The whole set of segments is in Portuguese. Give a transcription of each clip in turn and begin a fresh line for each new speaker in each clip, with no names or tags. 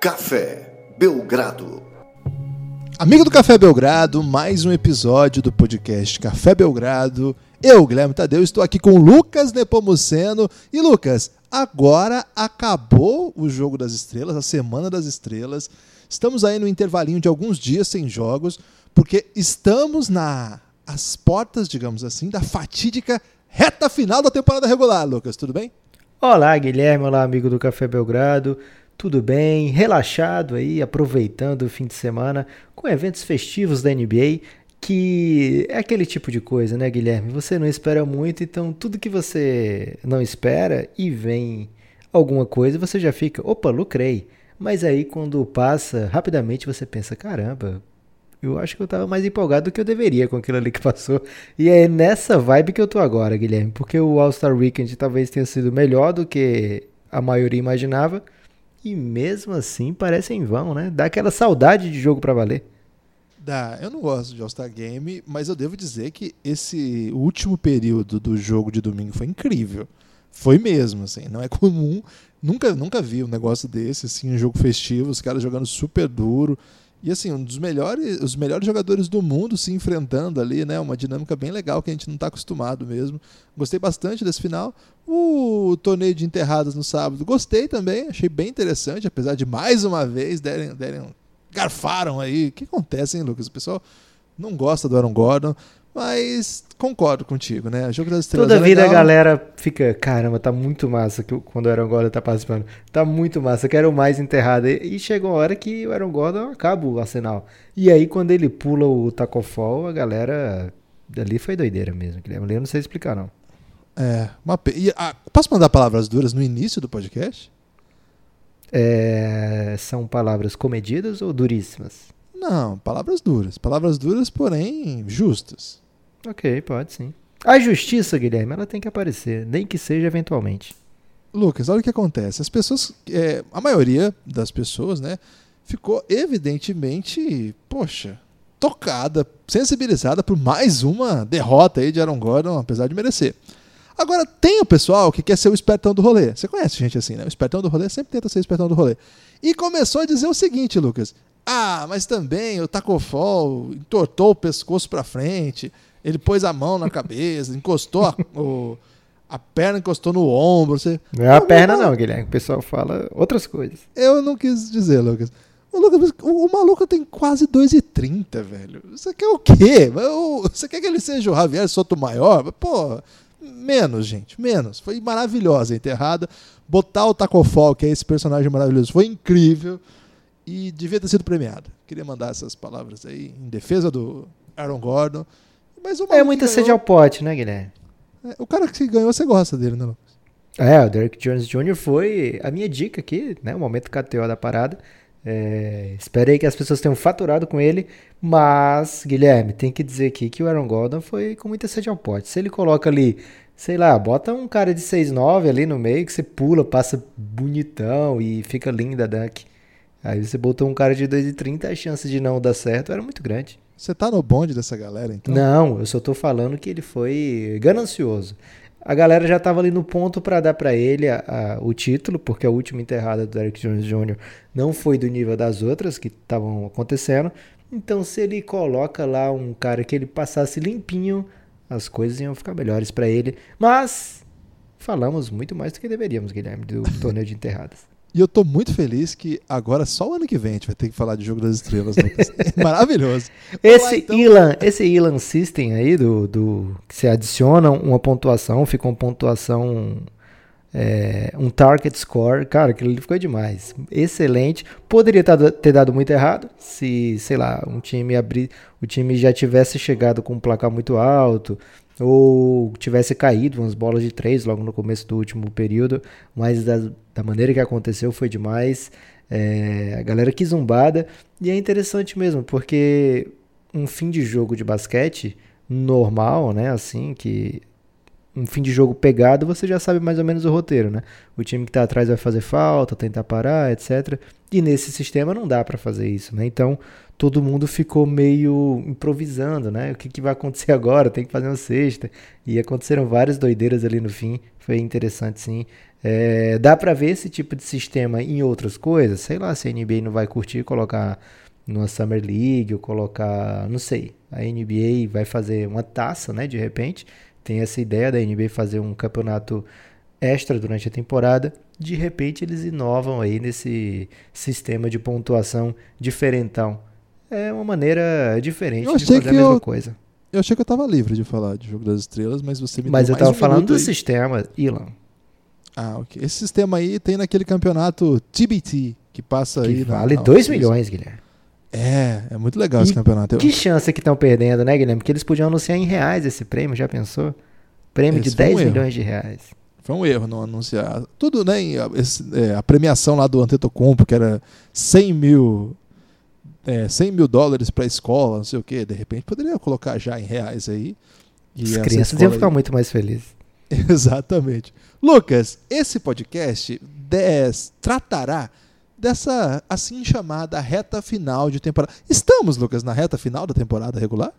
Café Belgrado.
Amigo do Café Belgrado, mais um episódio do podcast Café Belgrado. Eu, Guilherme Tadeu, estou aqui com Lucas Nepomuceno. E Lucas, agora acabou o Jogo das Estrelas, a Semana das Estrelas. Estamos aí no intervalinho de alguns dias sem jogos, porque estamos na as portas, digamos assim, da fatídica reta final da temporada regular, Lucas. Tudo bem?
Olá, Guilherme. Olá, amigo do Café Belgrado. Tudo bem? Relaxado aí, aproveitando o fim de semana com eventos festivos da NBA, que é aquele tipo de coisa, né, Guilherme? Você não espera muito, então tudo que você não espera e vem alguma coisa, você já fica, opa, lucrei. Mas aí quando passa, rapidamente você pensa, caramba, eu acho que eu tava mais empolgado do que eu deveria com aquilo ali que passou. E é nessa vibe que eu tô agora, Guilherme, porque o All-Star Weekend talvez tenha sido melhor do que a maioria imaginava e mesmo assim parece em vão, né? Dá aquela saudade de jogo para valer.
Dá. Eu não gosto de All-Star Game, mas eu devo dizer que esse último período do jogo de domingo foi incrível. Foi mesmo, assim. Não é comum. Nunca, nunca vi um negócio desse, assim, um jogo festivo, os caras jogando super duro. E assim, um dos melhores, os melhores jogadores do mundo se enfrentando ali, né? Uma dinâmica bem legal que a gente não está acostumado mesmo. Gostei bastante desse final. O torneio de enterradas no sábado, gostei também, achei bem interessante, apesar de mais uma vez derem, derem garfaram aí. O que acontece, hein, Lucas? O pessoal não gosta do Aaron Gordon. Mas concordo contigo, né? O jogo das estrelas.
Toda
é
vida
legal.
a galera fica, caramba, tá muito massa que, quando o Aaron Gordon tá participando. Tá muito massa, quero mais enterrado. E, e chegou a hora que o Aaron Gordon acaba o arsenal. E aí, quando ele pula o Taco Fall, a galera. Ali foi doideira mesmo, Guilherme. Ali eu não sei explicar, não.
É, uma pe... e, ah, posso mandar palavras duras no início do podcast?
É, são palavras comedidas ou duríssimas?
Não, palavras duras. Palavras duras, porém justas.
Ok, pode sim. A justiça, Guilherme, ela tem que aparecer, nem que seja eventualmente.
Lucas, olha o que acontece. As pessoas, é, a maioria das pessoas, né, ficou evidentemente, poxa, tocada, sensibilizada por mais uma derrota aí de Aaron Gordon, apesar de merecer. Agora, tem o pessoal que quer ser o espertão do rolê. Você conhece gente assim, né? O espertão do rolê sempre tenta ser o espertão do rolê. E começou a dizer o seguinte, Lucas. Ah, mas também o Tacofol entortou o pescoço pra frente, ele pôs a mão na cabeça, encostou a, o, a perna encostou no ombro. Você...
Não é a perna, não, Guilherme. O pessoal fala outras coisas.
Eu não quis dizer, Lucas. O, Lucas, o, o maluco tem quase 2,30, velho. Você quer o quê? Você quer que ele seja o Javier Sotomayor? Pô, menos, gente, menos. Foi maravilhosa a enterrada. Botar o Tacofol, que é esse personagem maravilhoso, foi incrível e devia ter sido premiado. Queria mandar essas palavras aí em defesa do Aaron Gordon. Mas o
é muita ganhou... sede ao pote, né, Guilherme?
É, o cara que ganhou, você gosta dele, né, Lucas?
É, o Derek Jones Jr. foi a minha dica aqui, né? O momento KTO da parada. É, esperei que as pessoas tenham faturado com ele, mas, Guilherme, tem que dizer aqui que o Aaron Gordon foi com muita sede ao pote. Se ele coloca ali, sei lá, bota um cara de 6'9 ali no meio, que você pula, passa bonitão e fica linda a dunk. Aí você botou um cara de 2,30, a chance de não dar certo era muito grande.
Você tá no bonde dessa galera, então?
Não, eu só tô falando que ele foi ganancioso. A galera já tava ali no ponto para dar para ele a, a, o título, porque a última enterrada do Derek Jones Jr. não foi do nível das outras que estavam acontecendo. Então, se ele coloca lá um cara que ele passasse limpinho, as coisas iam ficar melhores para ele. Mas falamos muito mais do que deveríamos, Guilherme, do torneio de enterradas.
E eu tô muito feliz que agora, só o ano que vem, a gente vai ter que falar de Jogo das Estrelas. É maravilhoso.
Esse lá, então... Elan, esse Elan System aí, do, do, que você adiciona uma pontuação, fica uma pontuação, é, um target score, cara, aquilo ali ficou demais. Excelente. Poderia ter dado muito errado se, sei lá, um time abrir, o time já tivesse chegado com um placar muito alto, ou tivesse caído umas bolas de três logo no começo do último período, mas da, da maneira que aconteceu foi demais. É, a galera que zumbada, e é interessante mesmo, porque um fim de jogo de basquete normal, né, assim, que um fim de jogo pegado, você já sabe mais ou menos o roteiro, né? O time que está atrás vai fazer falta, tentar parar, etc. E nesse sistema não dá para fazer isso, né? Então todo mundo ficou meio improvisando, né? O que, que vai acontecer agora? Tem que fazer uma sexta. E aconteceram várias doideiras ali no fim. Foi interessante, sim. É, dá para ver esse tipo de sistema em outras coisas? Sei lá se a NBA não vai curtir colocar numa Summer League ou colocar, não sei. A NBA vai fazer uma taça, né? De repente tem essa ideia da NBA fazer um campeonato extra durante a temporada. De repente eles inovam aí nesse sistema de pontuação diferentão. É uma maneira diferente de fazer a mesma
eu,
coisa.
Eu achei que eu tava livre de falar de Jogo das Estrelas, mas você me
Mas
eu
tava
um
falando do
aí.
sistema, Ilan.
Ah, ok. Esse sistema aí tem naquele campeonato TBT, que passa
que
aí.
vale
na,
2 milhões, Guilherme.
É, é muito legal
E
esse campeonato.
Que chance que estão perdendo, né, Guilherme? Porque eles podiam anunciar em reais esse prêmio, já pensou? Prêmio
Esse
de
foi um
10
erro.
milhões de reais.
Foi um erro não anunciar. Tudo, né? esse- é, a premiação lá do Antetokounmpo, que era 100 mil, é, 100 mil dólares pra escola, não sei o quê. De repente poderia colocar já em reais aí. E
As crianças iam
aí-
ficar muito mais felizes.
Exatamente. Lucas, esse podcast des- tratará dessa assim chamada reta final de temporada. Estamos, Lucas, na reta final da temporada regular?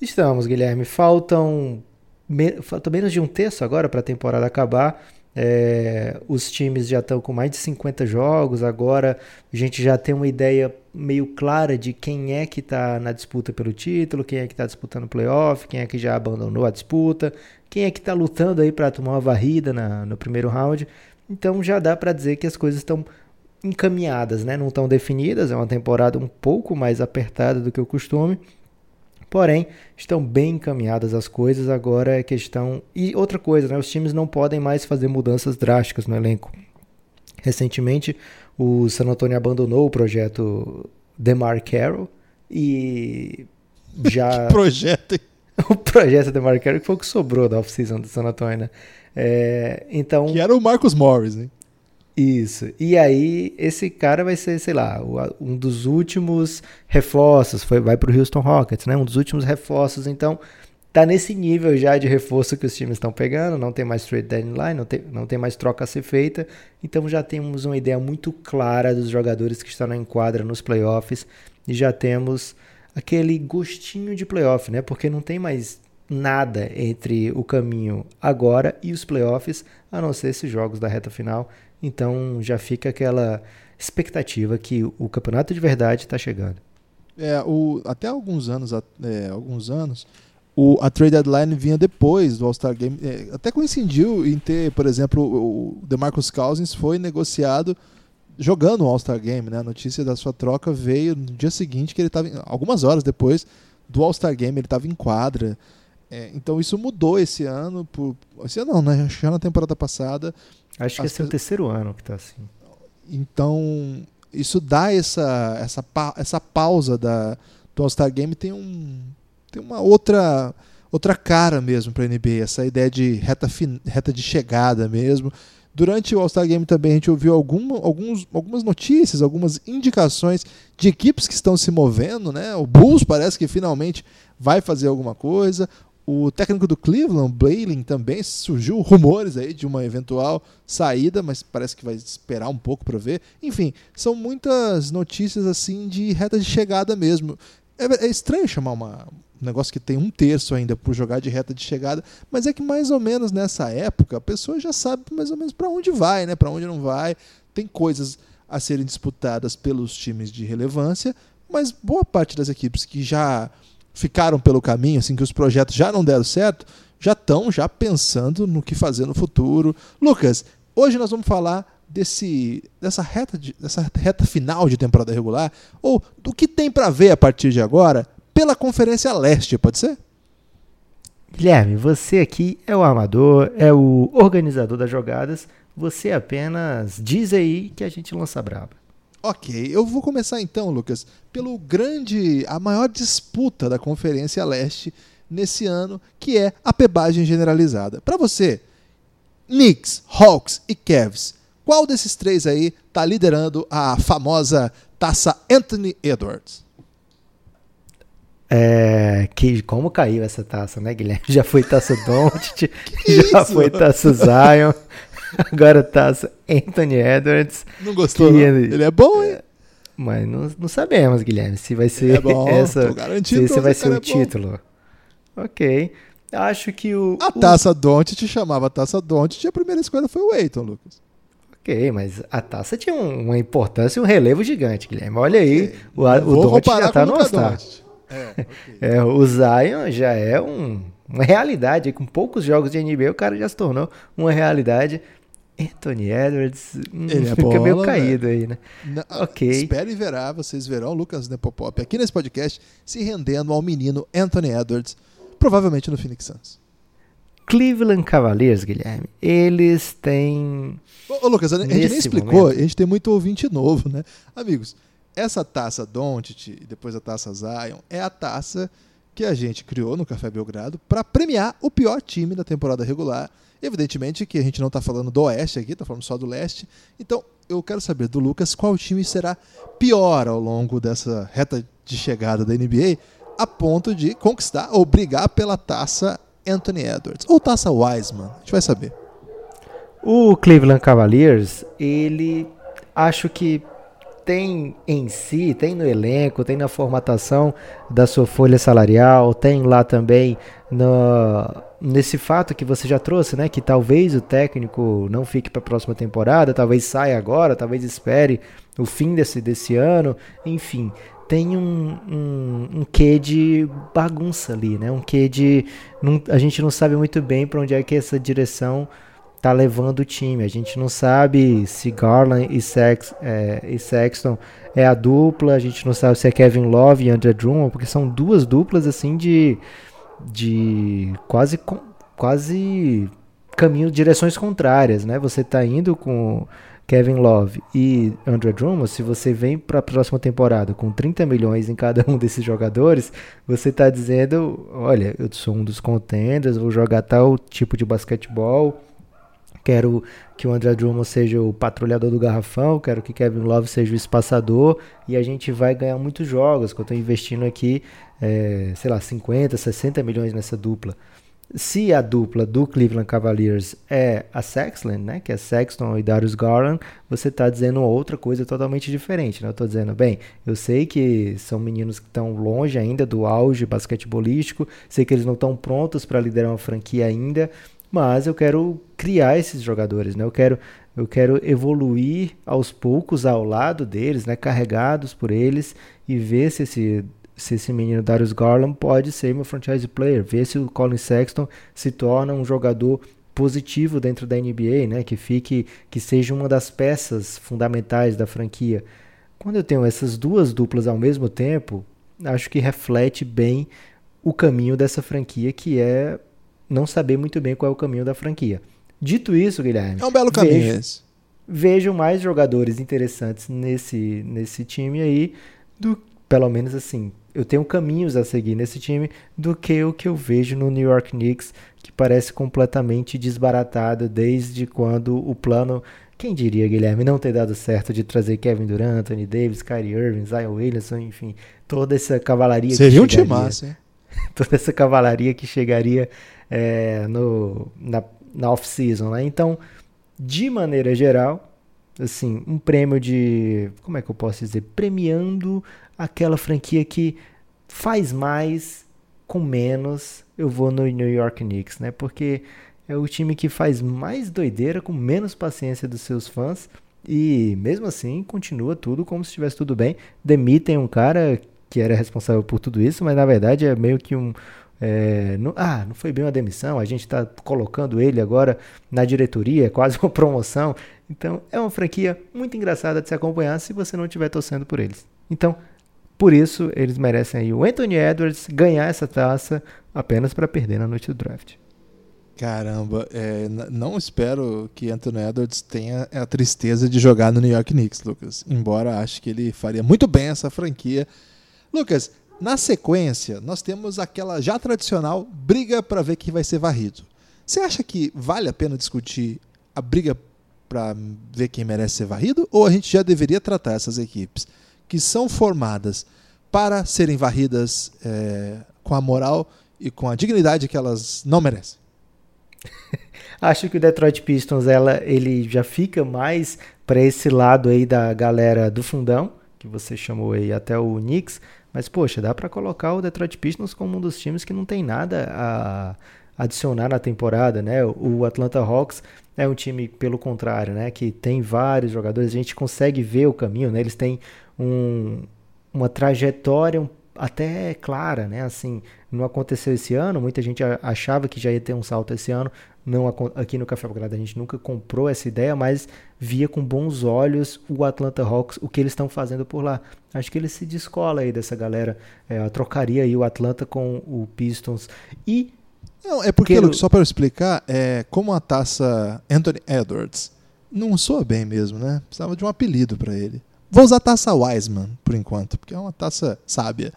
Estamos, Guilherme. Faltam, me- falta menos de um terço agora para a temporada acabar. É, os times já estão com mais de 50 jogos. Agora a gente já tem uma ideia meio clara de quem é que está na disputa pelo título, quem é que está disputando o playoff, quem é que já abandonou a disputa, quem é que está lutando aí para tomar uma varrida na- no primeiro round. Então já dá para dizer que as coisas estão encaminhadas, né? Não estão definidas. É uma temporada um pouco mais apertada do que o costume. Porém, estão bem encaminhadas as coisas, agora é questão. E outra coisa, né? Os times não podem mais fazer mudanças drásticas no elenco. Recentemente, o San Antonio abandonou o projeto DeMar Carroll e já
Projeto. hein?
o projeto DeMar Carroll que foi o que sobrou da off-season do San Antonio, né? É, então,
Que era o Marcus Morris, né?
Isso. E aí, esse cara vai ser, sei lá, o- um dos últimos reforços. Foi, vai pro Houston Rockets, né? Um dos últimos reforços. Então, tá nesse nível já de reforço que os times estão pegando. Não tem mais trade deadline, não tem, não tem mais troca a ser feita. Então, já temos uma ideia muito clara dos jogadores que estão na enquadra nos playoffs. E já temos aquele gostinho de playoff, né? Porque não tem mais nada entre o caminho agora e os playoffs, a não ser esses jogos da reta final. Então já fica aquela expectativa que o campeonato de verdade está chegando.
É, o, até alguns anos, é, alguns anos, o, a trade deadline vinha depois do All-Star Game. É, até coincidiu em ter, por exemplo, o, o DeMarcus Cousins foi negociado jogando o All-Star Game, né? A notícia da sua troca veio no dia seguinte que ele estava, algumas horas depois do All-Star Game, ele estava em quadra. É, então isso mudou esse ano, por, esse ano não, né? Acho que já na temporada passada.
Acho que esse é o terceiro ano que tá assim.
Então, isso dá essa, essa, essa pausa da, do All-Star Game, tem, um, tem uma outra, outra cara mesmo para a NBA, essa ideia de reta, fin, reta de chegada mesmo. Durante o All-Star Game também a gente ouviu algum, alguns, algumas notícias, algumas indicações de equipes que estão se movendo. Né? O Bulls parece que finalmente vai fazer alguma coisa. O técnico do Cleveland, Blayling, também surgiu rumores aí de uma eventual saída, mas parece que vai esperar um pouco para ver. Enfim, são muitas notícias assim de reta de chegada mesmo. É, é estranho chamar uma, um negócio que tem um terço ainda por jogar de reta de chegada, mas é que mais ou menos nessa época a pessoa já sabe mais ou menos para onde vai, né? Para onde não vai. Tem coisas a serem disputadas pelos times de relevância, mas boa parte das equipes que já ficaram pelo caminho, assim que os projetos já não deram certo, já estão já pensando no que fazer no futuro. Lucas, hoje nós vamos falar desse dessa reta de, dessa reta final de temporada regular ou do que tem para ver a partir de agora pela Conferência Leste, pode ser?
Guilherme, você aqui é o armador, é o organizador das jogadas. Você apenas diz aí que a gente lança braba.
Ok, eu vou começar então, Lucas, pelo grande, a maior disputa da Conferência Leste nesse ano, que é a pebagem generalizada. Para você, Knicks, Hawks e Cavs, qual desses três aí tá liderando a famosa taça Anthony Edwards?
É, que, como caiu essa taça, né, Guilherme? Já foi taça Doncic, já
isso?
foi taça Zion, agora taça Anthony Edwards.
Não gostou? Não?
ele-
Ele é bom, hein?
Mas não, não sabemos, Guilherme, se vai ser
é bom,
essa, se esse vai ser o
é
título. Ok. Acho que o.
A
o-
taça Don't te chamava taça Don't e a primeira escolha foi o Eiton, Lucas.
Ok, mas a taça tinha um- uma importância e um relevo gigante, Guilherme. Olha aí, o,
Não
o Doncic
comparar
já tá
o
no All-Star.
É, ok.
É, o Zion já é um- uma realidade. Com poucos jogos de NBA, o cara já se tornou uma realidade. Anthony Edwards hum,
Ele é
fica
bola,
meio caído aí, né?
Na-
Ok.
Espere e verá, vocês verão o Lucas Nepopop aqui nesse podcast se rendendo ao menino Anthony Edwards, provavelmente no Phoenix Suns.
Cleveland Cavaliers, Guilherme, eles têm.
Ô, ô, Lucas, a gente nem explicou,
momento.
a gente tem muito ouvinte novo, né? Amigos, essa taça Doncic e depois a taça Zion é a taça que a gente criou no Café Belgrado para premiar o pior time da temporada regular. Evidentemente que a gente não está falando do Oeste aqui, está falando só do Leste. Então, eu quero saber do Lucas qual time será pior ao longo dessa reta de chegada da NBA a ponto de conquistar ou brigar pela taça Anthony Edwards ou taça Wiseman. A gente vai saber.
O Cleveland Cavaliers, ele acho que tem em si, tem no elenco, tem na formatação da sua folha salarial, tem lá também no, nesse fato que você já trouxe, né? Que talvez o técnico não fique para a próxima temporada, talvez saia agora, talvez espere o fim desse, desse ano, enfim. Tem um, um, um quê de bagunça ali, né? Um quê de. não- a gente não sabe muito bem para onde é que essa direção tá levando o time. A gente não sabe se Garland e, Sex, é, e Sexton é a dupla, a gente não sabe se é Kevin Love e Andrew Drummond, porque são duas duplas assim de de quase quase caminho direções contrárias, né? Você tá indo com Kevin Love e Andrew Drummond, se você vem para a próxima temporada com 30 milhões em cada um desses jogadores, você tá dizendo, olha, eu sou um dos contenders, vou jogar tal tipo de basquetebol, Quero que o André Drummond seja o patrulhador do garrafão, quero que Kevin Love seja o espaçador e a gente vai ganhar muitos jogos, que eu estou investindo aqui, é, sei lá, 50, 60 milhões nessa dupla. Se a dupla do Cleveland Cavaliers é a Sexland, né, que é Sexton e Darius Garland, você está dizendo outra coisa totalmente diferente. Né? Eu estou dizendo, bem, eu sei que são meninos que estão longe ainda do auge basquetebolístico, sei que eles não estão prontos para liderar uma franquia ainda, mas eu quero criar esses jogadores, né? Eu quero, eu quero evoluir aos poucos ao lado deles, né? Carregados por eles e ver se esse, se esse menino Darius Garland pode ser meu franchise player, ver se o Colin Sexton se torna um jogador positivo dentro da NBA, né? Que fique, que seja uma das peças fundamentais da franquia. Quando eu tenho essas duas duplas ao mesmo tempo, acho que reflete bem o caminho dessa franquia, que é não saber muito bem qual é o caminho da franquia. Dito isso, Guilherme,
É um belo caminho
vejo,
esse.
vejo mais jogadores interessantes nesse, nesse time aí, do pelo menos assim, eu tenho caminhos a seguir nesse time do que o que eu vejo no New York Knicks, que parece completamente desbaratado desde quando o plano, quem diria, Guilherme, não ter dado certo de trazer Kevin Durant, Anthony Davis, Kyrie Irving, Zion Williamson, enfim, toda essa cavalaria
Seria um
que chegaria
timaço, hein?
toda essa cavalaria que chegaria é, no, na, na off-season, né? Então, de maneira geral, assim, um prêmio de, como é que eu posso dizer, premiando aquela franquia que faz mais com menos, eu vou no New York Knicks, né? Porque é o time que faz mais doideira com menos paciência dos seus fãs e mesmo assim continua tudo como se estivesse tudo bem. Demitem um cara que era responsável por tudo isso, mas na verdade é meio que um. é, não- ah, não foi bem uma demissão, a gente está colocando ele agora na diretoria, é quase uma promoção. Então é uma franquia muito engraçada de se acompanhar se você não estiver torcendo por eles. Então, por isso, eles merecem aí o Anthony Edwards ganhar essa taça apenas para perder na noite do draft.
Caramba, é, não espero que Anthony Edwards tenha a tristeza de jogar no New York Knicks, Lucas. Embora acho que ele faria muito bem essa franquia. Lucas, na sequência, nós temos aquela já tradicional briga para ver quem vai ser varrido. Você acha que vale a pena discutir a briga para ver quem merece ser varrido? Ou a gente já deveria tratar essas equipes que são formadas para serem varridas é, com a moral e com a dignidade que elas não merecem.
Acho que o Detroit Pistons ela, ele já fica mais para esse lado aí da galera do fundão, que você chamou aí até o Knicks, mas poxa, dá para colocar o Detroit Pistons como um dos times que não tem nada a adicionar na temporada, né? O Atlanta Hawks é um time pelo contrário, né, que tem vários jogadores, a gente consegue ver o caminho, né? Eles têm um, uma trajetória até clara, né? Assim, não aconteceu esse ano, muita gente achava que já ia ter um salto esse ano, não aqui no Café Belgrado a gente nunca comprou essa ideia, mas via com bons olhos o Atlanta Hawks, o que eles estão fazendo por lá. Acho que ele se descola aí dessa galera, é, trocaria aí o Atlanta com o Pistons e
não, é porque, Quero... só para explicar, é, como a taça Anthony Edwards não soa bem mesmo, né? Precisava de um apelido para ele. Vou usar a taça Wiseman, por enquanto, porque é uma taça sábia.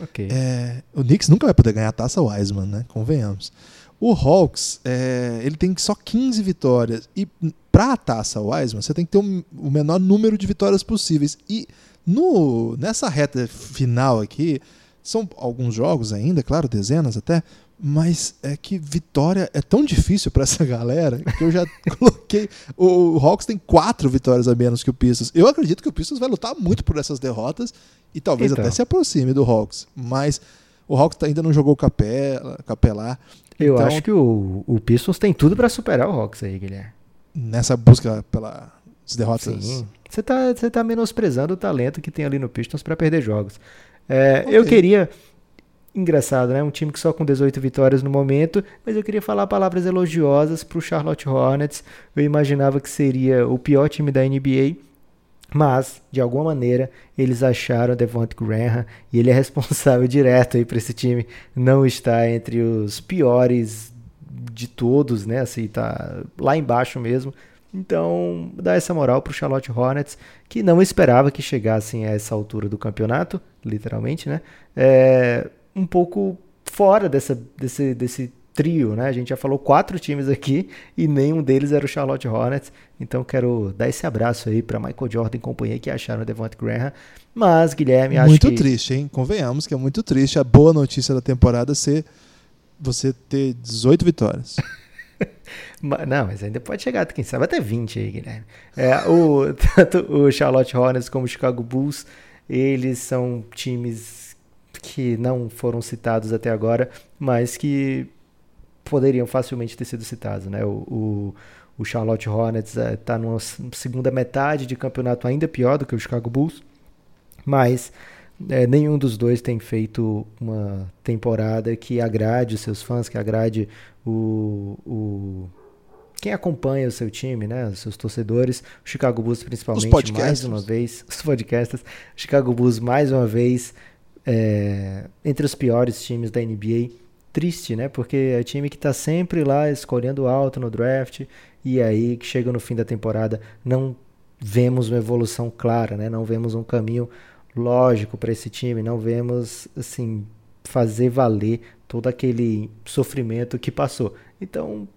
Okay.
É, o Knicks nunca vai poder ganhar a taça Wiseman, né? Convenhamos. O Hawks, é, ele tem só 15 vitórias. E para a taça Wiseman, você tem que ter um, o menor número de vitórias possíveis. E no, nessa reta final aqui, são alguns jogos ainda, claro, dezenas até, mas é que vitória é tão difícil para essa galera que eu já coloquei. O Hawks tem quatro vitórias a menos que o Pistons. Eu acredito que o Pistons vai lutar muito por essas derrotas e talvez então. até se aproxime do Hawks. Mas o Hawks ainda não jogou capela, capelar.
Eu então, acho que o, o Pistons tem tudo para superar o Hawks aí, Guilherme.
Nessa busca pelas derrotas.
Sim. Você tá, você tá menosprezando o talento que tem ali no Pistons para perder jogos. É, okay. Eu queria. Engraçado, né? Um time que só com 18 vitórias no momento, mas eu queria falar palavras elogiosas para o Charlotte Hornets. Eu imaginava que seria o pior time da NBA, mas, de alguma maneira, eles acharam Devont Graham e ele é responsável direto aí para esse time não estar entre os piores de todos, né? Assim, tá lá embaixo mesmo. Então, dá essa moral para o Charlotte Hornets, que não esperava que chegassem a essa altura do campeonato, literalmente, né? É, um pouco fora dessa, desse, desse trio, né? A gente já falou quatro times aqui e nenhum deles era o Charlotte Hornets. Então quero dar esse abraço aí para Michael Jordan e companhia que acharam o Devont Graham. Mas, Guilherme, acho
muito
que...
triste, hein? Convenhamos que é muito triste a boa notícia da temporada ser você ter 18 vitórias.
Não, mas ainda pode chegar, quem sabe, até 20 aí, Guilherme. É, o, tanto o Charlotte Hornets como o Chicago Bulls, eles são times que não foram citados até agora, mas que poderiam facilmente ter sido citados. Né? O, o, o Charlotte Hornets está é, numa segunda metade de campeonato ainda pior do que o Chicago Bulls, mas é, nenhum dos dois tem feito uma temporada que agrade os seus fãs, que agrade o, o quem acompanha o seu time, né, os seus torcedores, o Chicago Bulls principalmente, mais uma vez, os podcasters, o Chicago Bulls mais uma vez é, entre os piores times da NBA. Triste, né? Porque é time que está sempre lá escolhendo alto no draft e aí que chega no fim da temporada não vemos uma evolução clara, né? Não vemos um caminho lógico para esse time, não vemos assim fazer valer todo aquele sofrimento que passou. Então,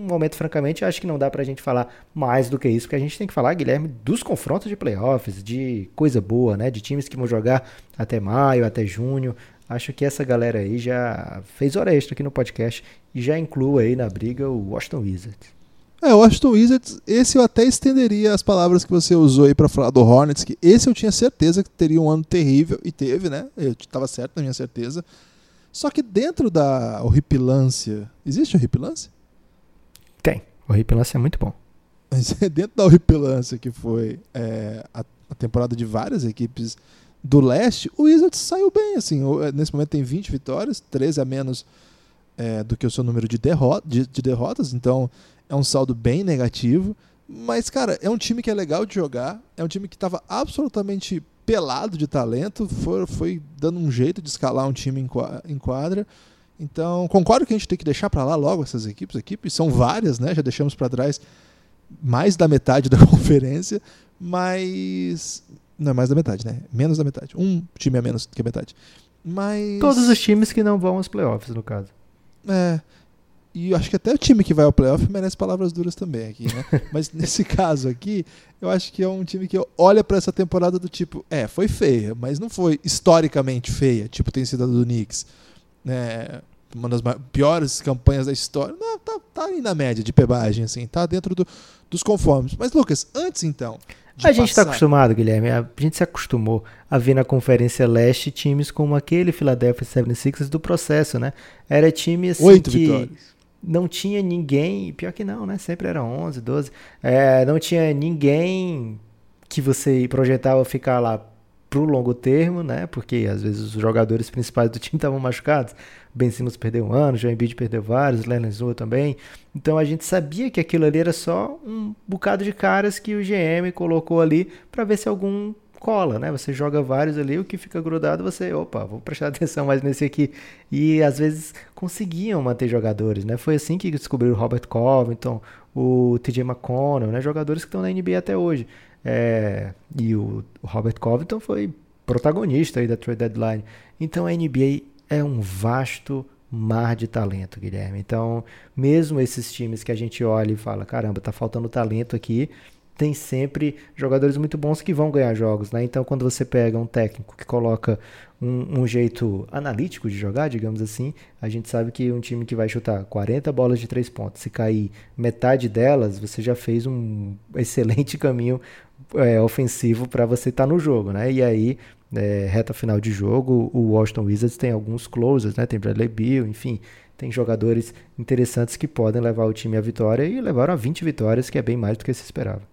momento, francamente, acho que não dá pra gente falar mais do que isso, porque a gente tem que falar, Guilherme, dos confrontos de playoffs, de coisa boa, né? De times que vão jogar até maio, até junho. Acho que essa galera aí já fez hora extra aqui no podcast e já inclui aí na briga o Washington Wizards.
É, o Washington Wizards, esse eu até estenderia as palavras que você usou aí para falar do Hornets, que esse eu tinha certeza que teria um ano terrível, e teve, né? Eu estava certo na minha certeza. Só que dentro da horripilância. Existe horripilância?
Tem. Horripilância é muito bom.
Dentro da horripilância que foi é, a, a, temporada de várias equipes do leste, o Wizards saiu bem. assim é, Nesse momento tem 20 vitórias, 13 a menos é, do que o seu número de, derrota, de, de derrotas. Então é um saldo bem negativo. Mas, cara, é um time que é legal de jogar. É um time que estava absolutamente pelado de talento. Foi, foi dando um jeito de escalar um time em quadra. Então, concordo que a gente tem que deixar para lá logo essas equipes. Equipes são várias, né? Já deixamos para trás mais da metade da conferência. Mas. Não é mais da metade, né? Menos da metade. Um time a menos que a metade. Mas.
Todos os times que não vão aos playoffs, no caso.
É. E eu acho que até o time que vai ao playoff merece palavras duras também aqui, né? Mas nesse caso aqui, eu acho que é um time que olha para essa temporada do tipo, é, foi feia, mas não foi historicamente feia, tipo tem sido a do Knicks. né, uma das piores campanhas da história. Não, tá, tá aí na média de pebagem, assim, tá dentro do, dos conformes. Mas, Lucas, antes então.
A gente está acostumado, Guilherme, a gente se acostumou a ver na Conferência Leste times como aquele Philadelphia 76ers do processo, né? Era time assim
Oito
que
vitórias.
não tinha ninguém, pior que não, né? Sempre era 11, 12. É, não tinha ninguém que você projetava ficar lá pro longo termo, né? Porque às vezes os jogadores principais do time estavam machucados. Ben Simmons perdeu um ano, Joe Embiid perdeu vários, Leonard Zua também. Então a gente sabia que aquilo ali era só um bocado de caras que o GM colocou ali para ver se algum cola, né? Você joga vários ali, o que fica grudado, você, opa, vou prestar atenção mais nesse aqui. E às vezes conseguiam manter jogadores, né? Foi assim que descobriram o Robert Covington, o TJ McConnell, né? Jogadores que estão na NBA até hoje. É, e o, Robert Covington foi protagonista aí da trade deadline. Então a NBA é um vasto mar de talento, Guilherme. Então, mesmo esses times que a gente olha e fala, caramba, tá faltando talento aqui, tem sempre jogadores muito bons que vão ganhar jogos, né? Então, quando você pega um técnico que coloca um, um, jeito analítico de jogar, digamos assim, a gente sabe que um time que vai chutar 40 bolas de três pontos, se cair metade delas, você já fez um excelente caminho é, ofensivo para você estar tá no jogo, né? E aí, é, reta final de jogo, o Washington Wizards tem alguns closers, né? Tem Bradley Beal, enfim, tem jogadores interessantes que podem levar o time à vitória e levaram a 20 vitórias, que é bem mais do que se esperava.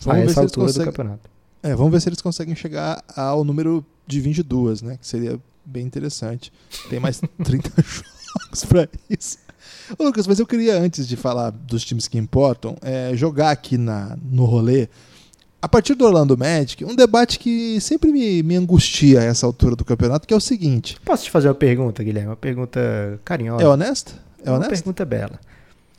Vamos a essa altura conseguem... do campeonato. É, vamos ver se eles conseguem chegar ao número de 22, né? Que seria bem interessante. Tem mais 30 jogos para isso. Ô, Lucas, mas eu queria, antes de falar dos times que importam, é, jogar aqui na, no rolê a partir do Orlando Magic, um debate que sempre me, me angustia a essa altura do campeonato, que é o seguinte.
Posso te fazer uma pergunta, Guilherme? Uma pergunta carinhosa.
É honesta?
É honesta? Uma pergunta bela.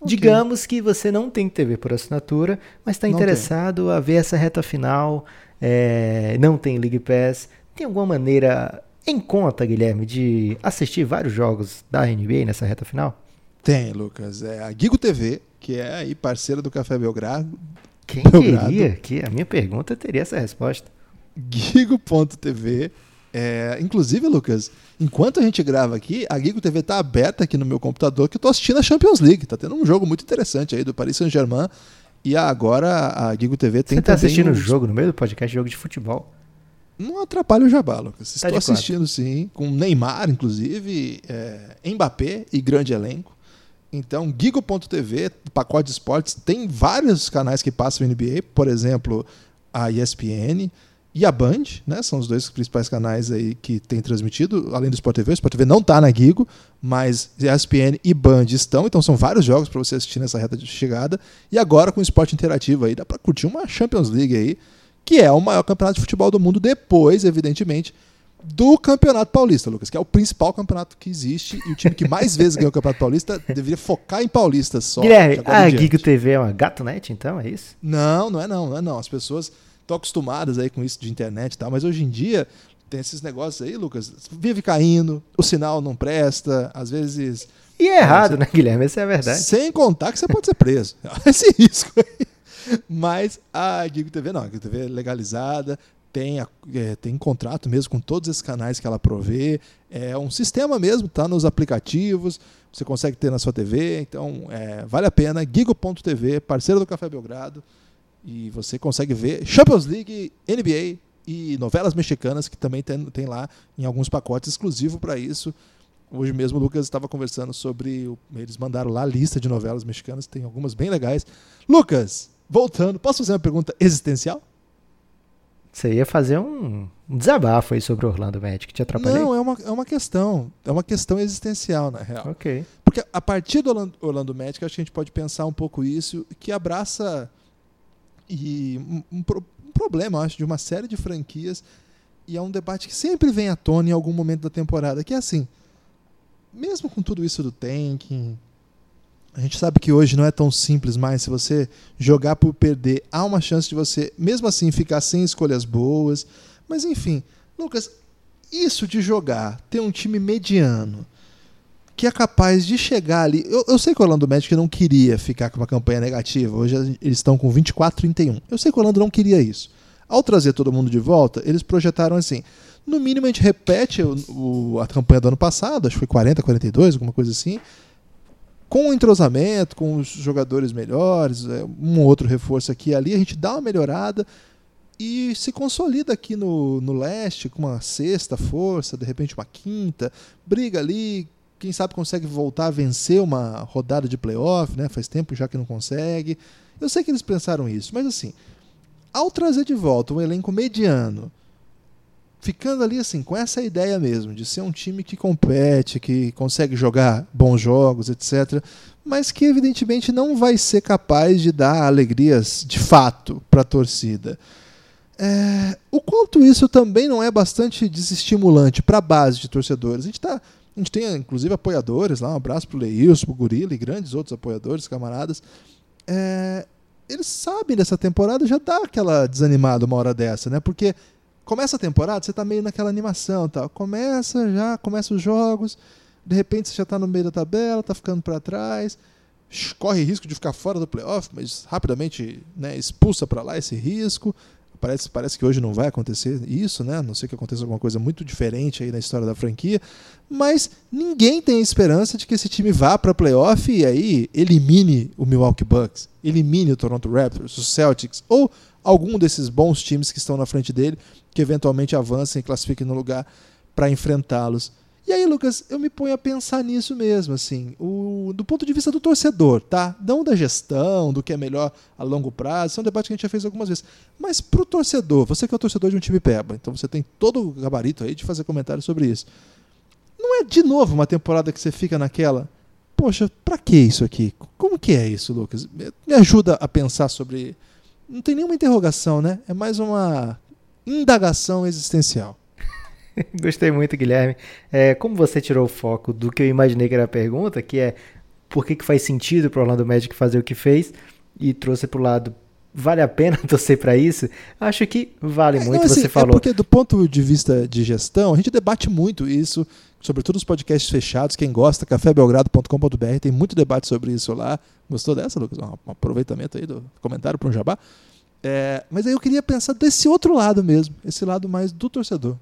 Okay. Digamos que você não tem TV por assinatura, mas está interessado tem. a ver essa reta final, é, não tem League Pass. Tem alguma maneira em conta, Guilherme, de assistir vários jogos da NBA nessa reta final?
Tem, Lucas. É a Gigo TV, que é aí parceira do Café Belgrado,
quem diria que a minha pergunta teria essa resposta?
Gigo.tv. É, inclusive, Lucas, enquanto a gente grava aqui, a Gigo TV está aberta aqui no meu computador que eu estou assistindo a Champions League. Está tendo um jogo muito interessante aí do Paris Saint-Germain. E agora a Gigo TV tem
Você está assistindo o um jogo no meio do podcast, jogo de futebol?
Não atrapalha o jabá, Lucas. Tá Estou assistindo, sim, com Neymar, inclusive, é, Mbappé e grande elenco. Então, Gigo.tv, pacote de esportes, tem vários canais que passam NBA, por exemplo, a ESPN e a Band, né? São os dois principais canais aí que tem transmitido, além do Sport TV. O Sport TV não está na Gigo, mas ESPN e Band estão, então são vários jogos para você assistir nessa reta de chegada. E agora com o esporte interativo aí, dá para curtir uma Champions League aí, que é o maior campeonato de futebol do mundo depois, evidentemente, do Campeonato Paulista, Lucas, que é o principal campeonato que existe e o time que mais vezes ganhou o Campeonato Paulista deveria focar em paulistas só.
Guilherme, a Gigo TV é uma gatonete, então, é isso?
Não, não é não, não é não. As pessoas estão acostumadas aí com isso de internet e tal, mas hoje em dia tem esses negócios aí, Lucas, vive caindo, o sinal não presta, às vezes...
E é errado, né, Guilherme? Essa é a verdade.
Sem contar que você pode ser preso. Esse risco aí. Mas a Gigo TV não, a Gigo TV é legalizada, tem, é, tem contrato mesmo com todos esses canais que ela provê. É um sistema mesmo, tá nos aplicativos, você consegue ter na sua TV, então é, vale a pena. Gigo.tv, parceiro do Café Belgrado, e você consegue ver Champions League, NBA e novelas mexicanas que também tem, tem lá em alguns pacotes exclusivos para isso. Hoje mesmo o Lucas estava conversando sobre. O, eles mandaram lá a lista de novelas mexicanas, tem algumas bem legais. Lucas, voltando, posso fazer uma pergunta existencial?
Você ia fazer um, um desabafo aí sobre Orlando Magic, te atrapalhei?
Não, é uma, é uma questão. É uma questão existencial, na real.
Ok.
Porque a partir do Orlando, Orlando Magic, acho que a gente pode pensar um pouco isso, que abraça e um, um, um problema, acho, de uma série de franquias, e é um debate que sempre vem à tona em algum momento da temporada, que é assim, mesmo com tudo isso do tanking, a gente sabe que hoje não é tão simples mais. Se você jogar por perder, há uma chance de você, mesmo assim, ficar sem escolhas boas. Mas enfim, Lucas, isso de jogar, ter um time mediano, que é capaz de chegar ali. Eu, eu sei que o Orlando Magic não queria ficar com uma campanha negativa. Hoje eles estão com 24-31. Eu sei que o Orlando não queria isso. Ao trazer todo mundo de volta, eles projetaram assim: no mínimo a gente repete o, o, a campanha do ano passado, acho que foi 40, 42, alguma coisa assim, com o entrosamento, com os jogadores melhores, é, um outro reforço aqui e ali, a gente dá uma melhorada e se consolida aqui no, no leste com uma sexta força, de repente uma quinta, briga ali, quem sabe consegue voltar a vencer uma rodada de playoff, né? Faz tempo já que não consegue. Eu sei que eles pensaram isso, mas assim, ao trazer de volta um elenco mediano, ficando ali assim, com essa ideia mesmo, de ser um time que compete, que consegue jogar bons jogos, etc., mas que evidentemente não vai ser capaz de dar alegrias de fato para a torcida. É, o quanto isso também não é bastante desestimulante para a base de torcedores. A gente, tá, a gente tem inclusive apoiadores lá, um abraço para o Leilson, para o Gorila e grandes outros apoiadores, camaradas. É, eles sabem dessa temporada, já dá aquela desanimada uma hora dessa, né? Porque começa a temporada, você tá meio naquela animação, tal. Começa já, começa os jogos, de repente você já tá no meio da tabela, tá ficando para trás, corre risco de ficar fora do playoff, mas rapidamente, né, expulsa para lá esse risco. Parece, parece que hoje não vai acontecer isso, né? A não sei que aconteça alguma coisa muito diferente aí na história da franquia. Mas ninguém tem esperança de que esse time vá para playoff e aí elimine o Milwaukee Bucks, elimine o Toronto Raptors, os Celtics ou algum desses bons times que estão na frente dele que eventualmente avancem e classifiquem no lugar para enfrentá-los. E aí, Lucas, eu me ponho a pensar nisso mesmo, assim, o, do ponto de vista do torcedor, tá? Não da gestão, do que é melhor a longo prazo, isso é um debate que a gente já fez algumas vezes. Mas pro torcedor, você que é o torcedor de um time peba, então você tem todo o gabarito aí de fazer comentários sobre isso. Não é de novo uma temporada que você fica naquela, poxa, pra que isso aqui? Como que é isso, Lucas? Me ajuda a pensar sobre. Não tem nenhuma interrogação, né? É mais uma indagação existencial.
Gostei muito, Guilherme. É, como você tirou o foco do que eu imaginei que era a pergunta, que é por que, que faz sentido para o Orlando Magic fazer o que fez, e trouxe para o lado vale a pena torcer para isso? Acho que vale é, muito, não, assim, você é falou. É
porque do ponto de vista de gestão, a gente debate muito isso, sobretudo os podcasts fechados, quem gosta, cafébelgrado.com.br, tem muito debate sobre isso lá. Gostou dessa, Lucas? Um aproveitamento aí do comentário para um jabá. É, mas aí eu queria pensar desse outro lado mesmo, esse lado mais do torcedor.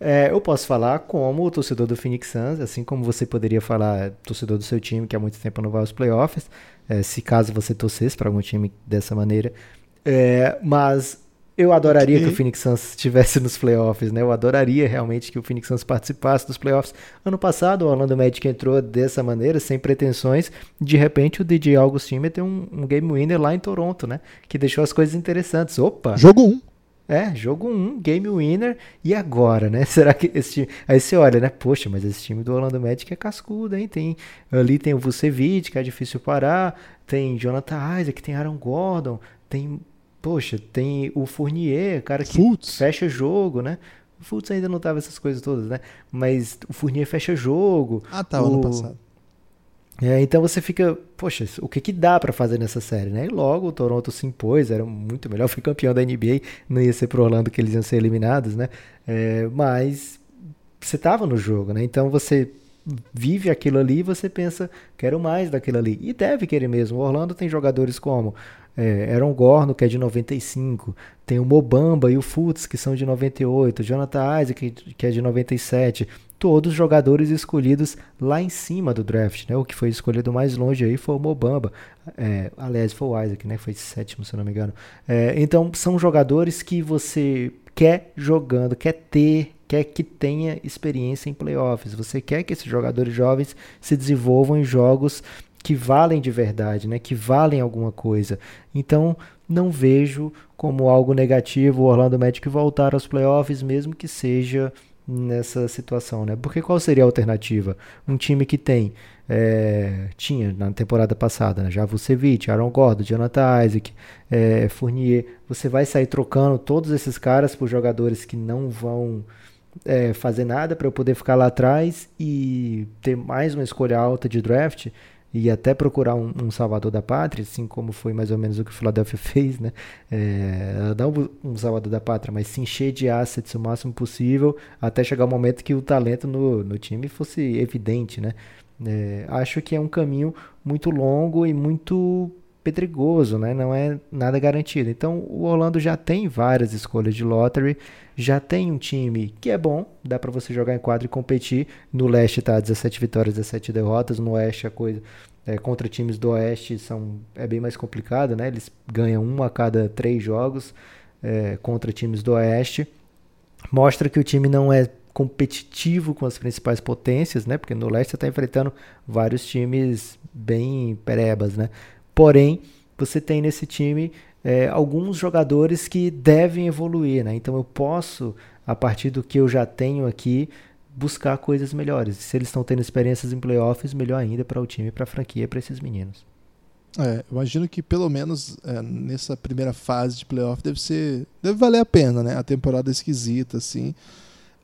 É, eu posso falar como torcedor do Phoenix Suns, assim como você poderia falar torcedor do seu time que há muito tempo não vai aos playoffs, é, se caso você torcesse para algum time dessa maneira. É, mas eu adoraria okay. que o Phoenix Suns estivesse nos playoffs, né? Eu adoraria realmente que o Phoenix Suns participasse dos playoffs. Ano passado, o Orlando Magic entrou dessa maneira, sem pretensões. De repente, o DJ Augustin meteu um, um game winner lá em Toronto, né? Que deixou as coisas interessantes. Opa!
Jogo 1. Um.
É, jogo 1, um, game winner. E agora, né? Será que esse time. Aí você olha, né? Poxa, mas esse time do Orlando Magic é cascudo, hein? Tem, ali tem o Vucevic, que é difícil parar. Tem Jonathan Isaac, tem Aaron Gordon. Tem. Poxa, tem o Fournier, cara que Fultz. fecha jogo, né? O Fultz ainda não tava essas coisas todas, né? Mas o Fournier fecha jogo.
Ah, tá, o... ano passado.
É, então você fica, poxa, o que, que dá para fazer nessa série, né? E logo o Toronto se impôs, era muito melhor, foi campeão da NBA, não ia ser pro Orlando que eles iam ser eliminados, né? É, mas você tava no jogo, né? Então você vive aquilo ali e você pensa, quero mais daquilo ali. E deve querer mesmo. O Orlando tem jogadores como é, Aaron Gorno, que é de 95, tem o Mobamba e o Futs, que são de 98, Jonathan Isaac, que é de 97, todos jogadores escolhidos lá em cima do draft, né? O que foi escolhido mais longe aí foi o Mobamba, é, aliás foi o Isaac, né? Foi sétimo, se não me engano. É, então são jogadores que você quer jogando, quer ter, quer que tenha experiência em playoffs. Você quer que esses jogadores jovens se desenvolvam em jogos que valem de verdade, né? Que valem alguma coisa. Então não vejo como algo negativo o Orlando Magic voltar aos playoffs, mesmo que seja nessa situação, né? Porque qual seria a alternativa? Um time que tem é, tinha na temporada passada, né? Já Vucevic, Aaron Gordon, Jonathan Isaac, é, Fournier. Você vai sair trocando todos esses caras por jogadores que não vão é, fazer nada para eu poder ficar lá atrás e ter mais uma escolha alta de draft e até procurar um, um, salvador da pátria, assim como foi mais ou menos o que o Philadelphia fez, né? É, não um salvador da pátria, mas se encher de assets o máximo possível até chegar o momento que o talento no, no time fosse evidente, né? É, acho que é um caminho muito longo e muito pedregoso, né? Não é nada garantido. Então o Orlando já tem várias escolhas de lottery, já tem um time que é bom, dá para você jogar em quadro e competir. No leste tá 17 vitórias, 17 derrotas, no oeste a coisa é, contra times do oeste são é bem mais complicado, né? Eles ganham um a cada três jogos é, contra times do oeste. Mostra que o time não é competitivo com as principais potências, né? Porque no leste você está enfrentando vários times bem perebas, né? Porém, você tem nesse time é, alguns jogadores que devem evoluir, né? Então eu posso, a partir do que eu já tenho aqui, buscar coisas melhores. Se eles estão tendo experiências em playoffs, melhor ainda para o time, para a franquia, para esses meninos.
É, imagino que pelo menos é, nessa primeira fase de playoff deve ser, deve valer a pena, né? A temporada esquisita, assim.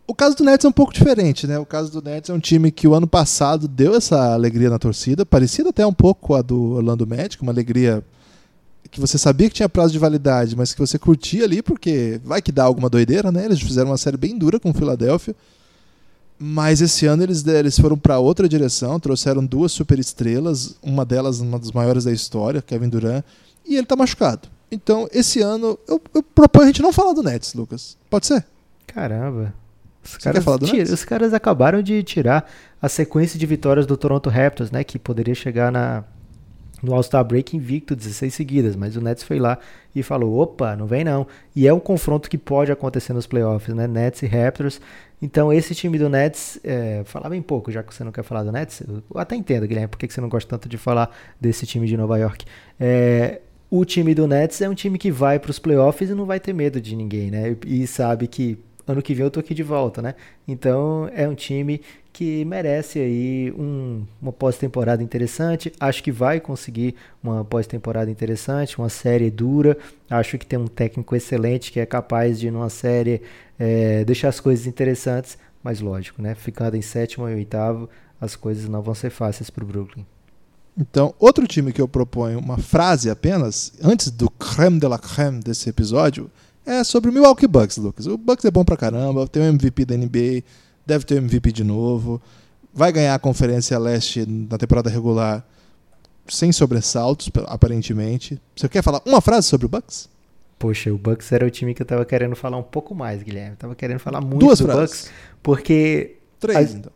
O caso do Nets é um pouco diferente, né? O caso do Nets é um time que o ano passado deu essa alegria na torcida, parecida até um pouco com a do Orlando Magic, uma alegria que você sabia que tinha prazo de validade, mas que você curtia ali porque vai que dá alguma doideira, né? Eles fizeram uma série bem dura com o Philadelphia. Mas esse ano eles, eles foram para outra direção, trouxeram duas super estrelas, uma delas uma das maiores da história, Kevin Durant, e ele tá machucado. Então, esse ano, eu, eu proponho a gente não falar do Nets, Lucas. Pode ser?
Caramba. Os caras, tira, os caras acabaram de tirar a sequência de vitórias do Toronto Raptors, né? Que poderia chegar na, no All-Star Break invicto 16 seguidas, mas o Nets foi lá e falou: opa, não vem não. E é um confronto que pode acontecer nos playoffs, né? Nets e Raptors. Então, esse time do Nets, é, falar bem pouco, já que você não quer falar do Nets, eu até entendo, Guilherme, por que você não gosta tanto de falar desse time de Nova York. É, o time do Nets é um time que vai para os playoffs e não vai ter medo de ninguém, né? E sabe que ano que vem eu tô aqui de volta, né? Então é um time que merece aí um, uma pós-temporada interessante. Acho que vai conseguir uma pós-temporada interessante, uma série dura. Acho que tem um técnico excelente que é capaz de, numa série, é, deixar as coisas interessantes. Mas lógico, né? Ficando em sétimo e oitavo, as coisas não vão ser fáceis para o Brooklyn.
Então, outro time que eu proponho uma frase apenas, antes do creme de la creme desse episódio, é sobre o Milwaukee Bucks, Lucas. O Bucks é bom pra caramba, tem o MVP da NBA, deve ter o MVP de novo, vai ganhar a Conferência Leste na temporada regular sem sobressaltos, aparentemente. Você quer falar uma frase sobre o Bucks?
Poxa, o Bucks era o time que eu tava querendo falar um pouco mais, Guilherme. Eu tava querendo falar muito
Duas
do
frases.
Bucks, porque...
Três, então.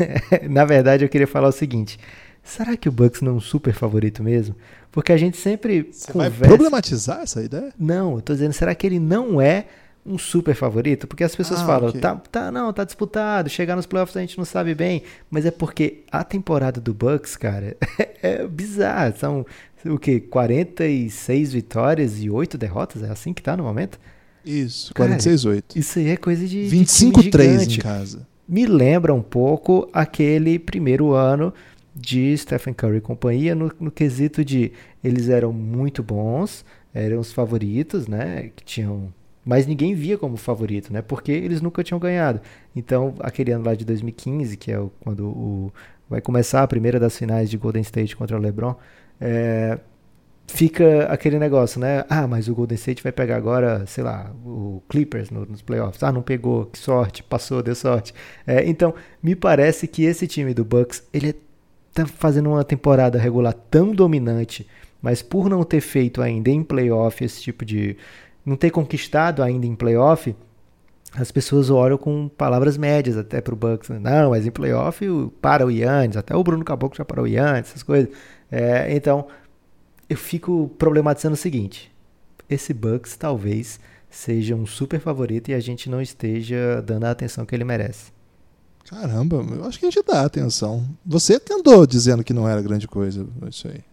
na verdade, eu queria falar o seguinte. Será que o Bucks não é um super favorito mesmo? Porque a gente sempre
Você
conversa...
vai problematizar essa ideia?
Não, eu tô dizendo, será que ele não é um super favorito? Porque as pessoas
Ah,
falam,
ok.
tá, tá, não, tá disputado, chegar nos playoffs a gente não sabe bem, mas é porque a temporada do Bucks, cara, é bizarra. São o que 46 vitórias e 8 derrotas, é assim que tá no momento?
Isso,
Cara,
46-8.
Isso aí é coisa de, de time
25-3 em casa.
Me lembra um pouco aquele primeiro ano de Stephen Curry e companhia no, no quesito de eles eram muito bons, eram os favoritos, né? Que tinham. Mas ninguém via como favorito, né? Porque eles nunca tinham ganhado. Então, aquele ano lá de 2015, que é o- quando o, vai começar a primeira das finais de Golden State contra o LeBron, é, fica aquele negócio, né? Ah, mas o Golden State vai pegar agora, sei lá, o Clippers no- nos playoffs. Ah, não pegou, que sorte, passou, deu sorte. É, então, me parece que esse time do Bucks, ele tá fazendo uma temporada regular tão dominante, mas por não ter feito ainda em playoff esse tipo de... não ter conquistado ainda em playoff, as pessoas olham com palavras médias até pro Bucks. né? Não, mas em playoff para o Yannis, até o Bruno Caboclo já parou o Yannis, essas coisas. É, então, eu fico problematizando o seguinte: esse Bucks talvez seja um super favorito e a gente não esteja dando a atenção que ele merece.
Caramba, eu acho que a gente dá atenção. Você que andou dizendo que não era grande coisa, isso aí.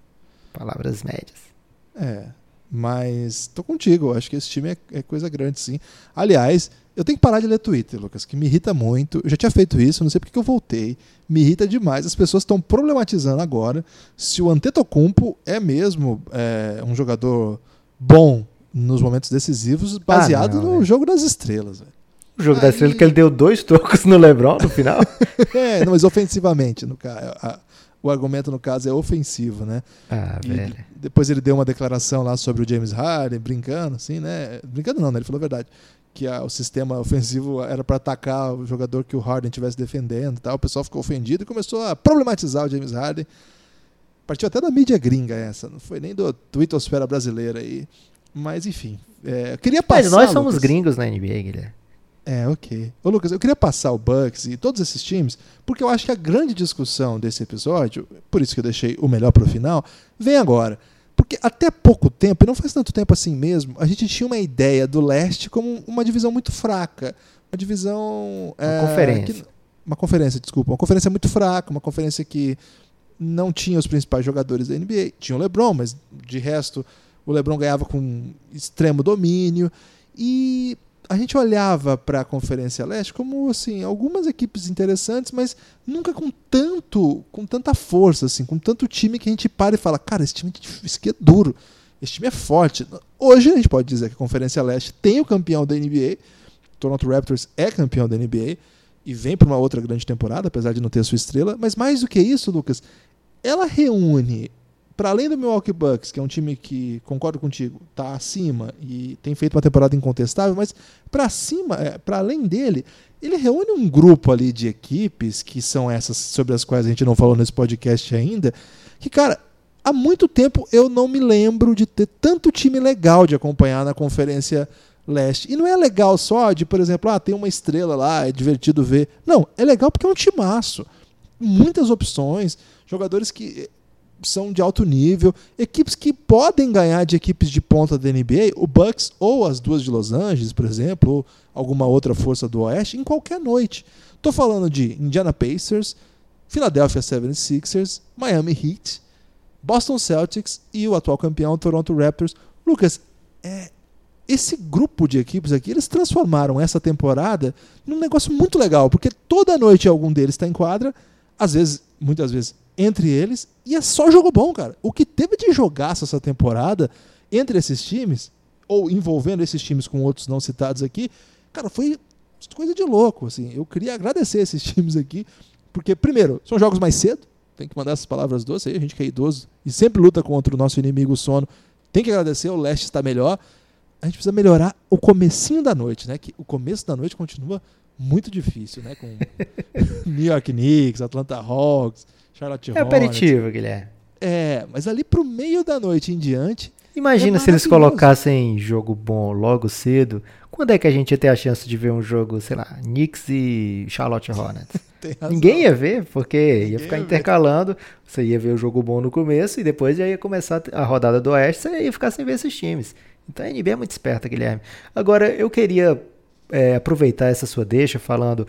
Palavras médias.
É, mas tô contigo, eu acho que esse time é, é coisa grande sim. Aliás, eu tenho que parar de ler Twitter, Lucas, que me irrita muito. Eu já tinha feito isso, não sei porque que eu voltei. Me irrita demais. As pessoas estão problematizando agora se o Antetokounmpo é mesmo é, um jogador bom nos momentos decisivos, baseado
não,
no
velho.
jogo das estrelas. velho.
O jogo da
Aí-
estrela que ele deu dois tocos no LeBron no final.
é, não, mas ofensivamente, no ca- a- o argumento no caso é ofensivo, né?
ah,
E
velho.
depois ele deu uma declaração lá sobre o James Harden, brincando, assim, né? Brincando não, né? Ele falou a verdade. Que a- o sistema ofensivo era para atacar o jogador que o Harden estivesse defendendo e tal. O pessoal ficou ofendido e começou a problematizar o James Harden. Partiu até da mídia gringa essa, não foi nem do Twittosfera brasileira aí. Mas enfim, é, eu queria passar.
Mas nós somos
Lucas,
gringos na NBA, Guilherme.
É, ok. Ô, Lucas, eu queria passar o Bucks e todos esses times, porque eu acho que a grande discussão desse episódio, por isso que eu deixei o melhor pro final, vem agora. Porque até pouco tempo, e não faz tanto tempo assim mesmo, a gente tinha uma ideia do leste como uma divisão muito fraca. Uma divisão.
Uma
é,
conferência.
que- uma conferência, desculpa. Uma conferência muito fraca, uma conferência que não tinha os principais jogadores da NBA. Tinha o LeBron, mas de resto o LeBron ganhava com extremo domínio. E a gente olhava para a Conferência Leste como assim, algumas equipes interessantes, mas nunca com tanto, com tanta força assim, com tanto time que a gente para e fala, cara, esse time esse aqui é duro. Esse time é forte. Hoje a gente pode dizer que a Conferência Leste tem o campeão da NBA. Toronto Raptors é campeão da NBA e vem para uma outra grande temporada, apesar de não ter sua estrela. Mas mais do que isso, Lucas, ela reúne, para além do Milwaukee Bucks, que é um time que, concordo contigo, está acima e tem feito uma temporada incontestável, mas para cima, é, para além dele, ele reúne um grupo ali de equipes, que são essas sobre as quais a gente não falou nesse podcast ainda, que, cara, há muito tempo eu não me lembro de ter tanto time legal de acompanhar na Conferência Leste. E não é legal só de, por exemplo, ah, tem uma estrela lá, é divertido ver. Não, é legal porque é um timaço. Muitas opções, jogadores que são de alto nível, equipes que podem ganhar de equipes de ponta da NBA, o Bucks ou as duas de Los Angeles, por exemplo, ou alguma outra força do Oeste, em qualquer noite. Tô falando de Indiana Pacers, Philadelphia 76ers, Miami Heat, Boston Celtics e o atual campeão Toronto Raptors. Lucas, é, esse grupo de equipes aqui, eles transformaram essa temporada num negócio muito legal, porque toda noite algum deles está em quadra, às vezes, muitas vezes, entre eles, e é só jogo bom, cara. O que teve de jogaço essa temporada entre esses times, ou envolvendo esses times com outros não citados aqui, cara, foi coisa de louco, assim. Eu queria agradecer esses times aqui, porque, primeiro, são jogos mais cedo, tem que mandar essas palavras doces aí, a gente que é idoso e sempre luta contra o nosso inimigo o sono, tem que agradecer, o leste está melhor. A gente precisa melhorar o comecinho da noite, né? Que o começo da noite continua muito difícil, né? Com New York Knicks, Atlanta Hawks, Charlotte
É aperitivo, Guilherme.
É, mas ali pro meio da noite em diante,
Imagina
É
se eles colocassem jogo bom logo cedo. Quando é que a gente ia ter a chance de ver um jogo, sei lá, Knicks e Charlotte Hornets? Ninguém ia ver, porque ia
Ninguém
ficar
ia ver.
intercalando. Você ia ver o jogo bom no começo e depois já ia começar a rodada do Oeste, você ia ficar sem ver esses times. Então a NBA é muito esperta, Guilherme. Agora, eu queria é, aproveitar essa sua deixa falando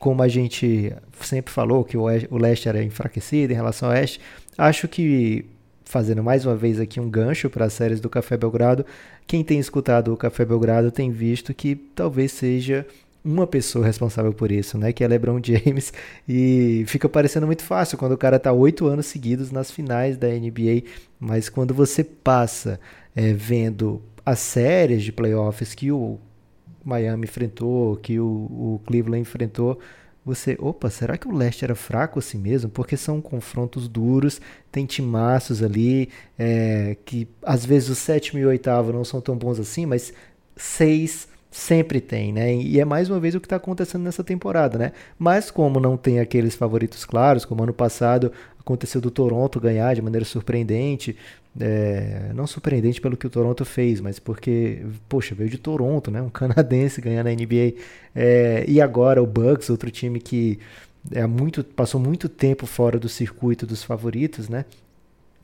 como a gente sempre falou que o, Leste era enfraquecido em relação ao Oeste. Acho que, fazendo mais uma vez aqui um gancho para as séries do Café Belgrado, quem tem escutado o Café Belgrado tem visto que talvez seja uma pessoa responsável por isso, né? Que é LeBron James. E fica parecendo muito fácil quando o cara tá oito anos seguidos nas finais da NBA. Mas quando você passa é, vendo as séries de playoffs que o Miami enfrentou, que o, o Cleveland enfrentou, você, opa, será que o leste era fraco assim mesmo? Porque são confrontos duros, tem timaços ali, é, que às vezes o sétimo e o oitavo não são tão bons assim, mas seis sempre tem, né? E é mais uma vez o que está acontecendo nessa temporada, né? Mas como não tem aqueles favoritos claros, como ano passado aconteceu do Toronto ganhar de maneira surpreendente, é, não surpreendente pelo que o Toronto fez, mas porque, poxa, veio de Toronto, né? Um canadense ganhar na NBA. É, e agora o Bucks, outro time que é muito, passou muito tempo fora do circuito dos favoritos, né?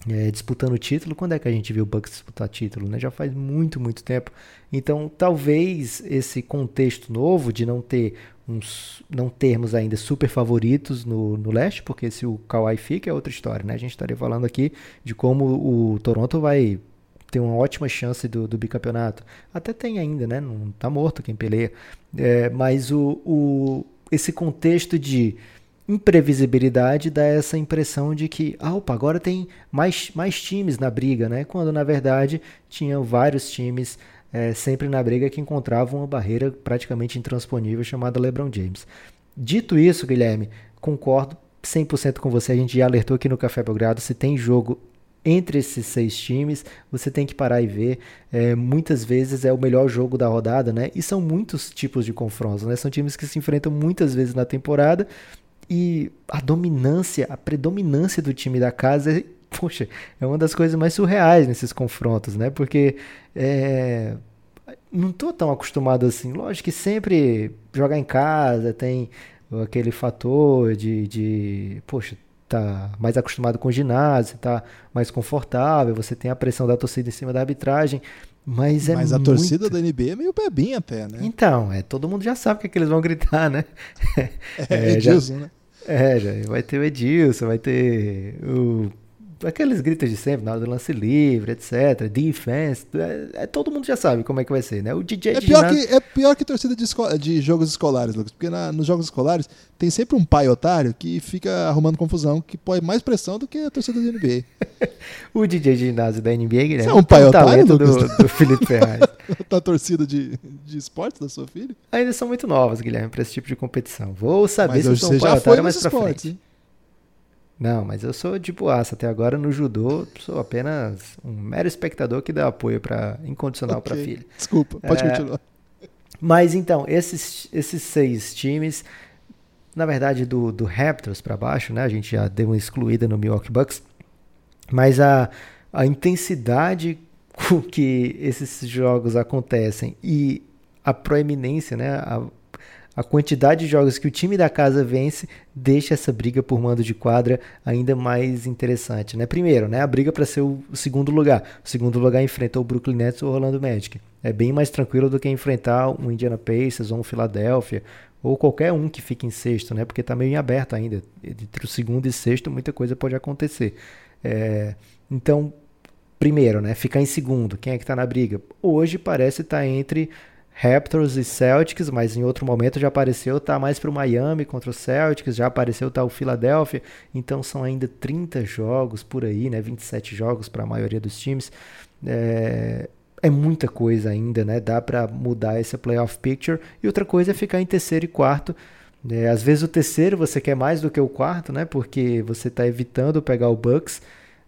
É, disputando o título. Quando é que a gente viu o Bucks disputar título? Né? Já faz muito, muito tempo. Então, talvez esse contexto novo de não ter uns, não termos ainda super favoritos no, no leste, porque se o Kawhi fica é outra história, né? A gente estaria falando aqui de como o Toronto vai ter uma ótima chance do, do bicampeonato. Até tem ainda, né? Não tá morto quem peleia. É, mas o, o, esse contexto de imprevisibilidade dá essa impressão de que, ah, opa, agora tem mais, mais times na briga, né? Quando na verdade tinham vários times é, sempre na briga que encontravam uma barreira praticamente intransponível chamada LeBron James. Dito isso, Guilherme, concordo 100% com você. A gente já alertou aqui no Café Belgrado. Se tem jogo entre esses seis times, você tem que parar e ver. É, muitas vezes é o melhor jogo da rodada, né? E são muitos tipos de confrontos, né? São times que se enfrentam muitas vezes na temporada e a dominância, a predominância do time da casa poxa, é uma das coisas mais surreais nesses confrontos, né? Porque é, não tô tão acostumado assim. Lógico que sempre jogar em casa tem aquele fator de, de poxa, tá mais acostumado com o ginásio, tá mais confortável, você tem a pressão da torcida em cima da arbitragem, mas é
Mas a
muito...
torcida da NBA é meio bebinha pé, né?
Então, é, todo mundo já sabe o que, é que eles vão gritar, né?
É, é Edilson, já, né?
É, já, vai ter o Edilson, vai ter o aqueles gritos de sempre, na hora do lance livre, etc. Defense, é, é, todo mundo já sabe como é que vai ser, né? O DJ
é pior ginásio... que É pior que torcida de, de jogos escolares, Lucas, porque na, nos jogos escolares tem sempre um pai otário que fica arrumando confusão, que põe mais pressão do que a torcida da NBA.
o DJ de ginásio da NBA, Guilherme,
Você é um pai otário, do,
do Felipe Ferraz.
tá torcida de, de esportes da sua filha?
Ainda são muito novas, Guilherme, para esse tipo de competição. Vou saber
mas
se eu sou um
pai
otário mais pra
esportes,
frente. Não, mas eu sou de boaça. Até agora no judô, sou apenas um mero espectador que dá apoio para incondicional okay. para filha.
Desculpa, pode é, continuar.
Mas então, esses, esses seis times, na verdade, do, do Raptors para baixo, né? A gente já deu uma excluída no Milwaukee Bucks. Mas a, a intensidade com que esses jogos acontecem e a proeminência, né? A, a quantidade de jogos que o time da casa vence deixa essa briga por mando de quadra ainda mais interessante, né? Primeiro, né, a briga para ser o segundo lugar. O segundo lugar enfrenta o Brooklyn Nets ou o Orlando Magic. É bem mais tranquilo do que enfrentar um Indiana Pacers ou um Philadelphia ou qualquer um que fique em sexto, né? Porque está meio em aberto ainda. Entre o segundo e sexto, muita coisa pode acontecer. É... Então, primeiro, né? Ficar em segundo. Quem é que está na briga? Hoje parece estar tá entre Raptors e Celtics, mas em outro momento já apareceu tá mais para o Miami contra o Celtics, já apareceu tá o Philadelphia, então são ainda 30 jogos por aí, né? 27 jogos para a maioria dos times. É, é muita coisa ainda, né? Dá para mudar esse playoff picture. E outra coisa é ficar em terceiro e quarto. É, às vezes o terceiro você quer mais do que o quarto, né? Porque você está evitando pegar o Bucks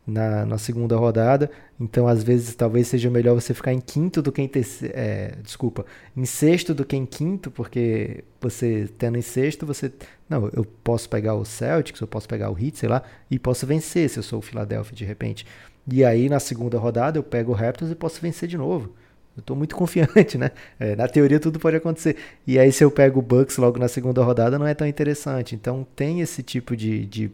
na, na segunda rodada. Então, às vezes, talvez seja melhor você ficar em quinto do que em terceiro. É, desculpa, em sexto do que em quinto, porque você tendo em sexto, você. Não, eu posso pegar o Celtics, eu posso pegar o Heat, sei lá, e posso vencer se eu sou o Philadelphia de repente. E aí, na segunda rodada, eu pego o Raptors e posso vencer de novo. Eu estou muito confiante, né? É, na teoria tudo pode acontecer. E aí se eu pego o Bucks logo na segunda rodada não é tão interessante. Então tem esse tipo de, de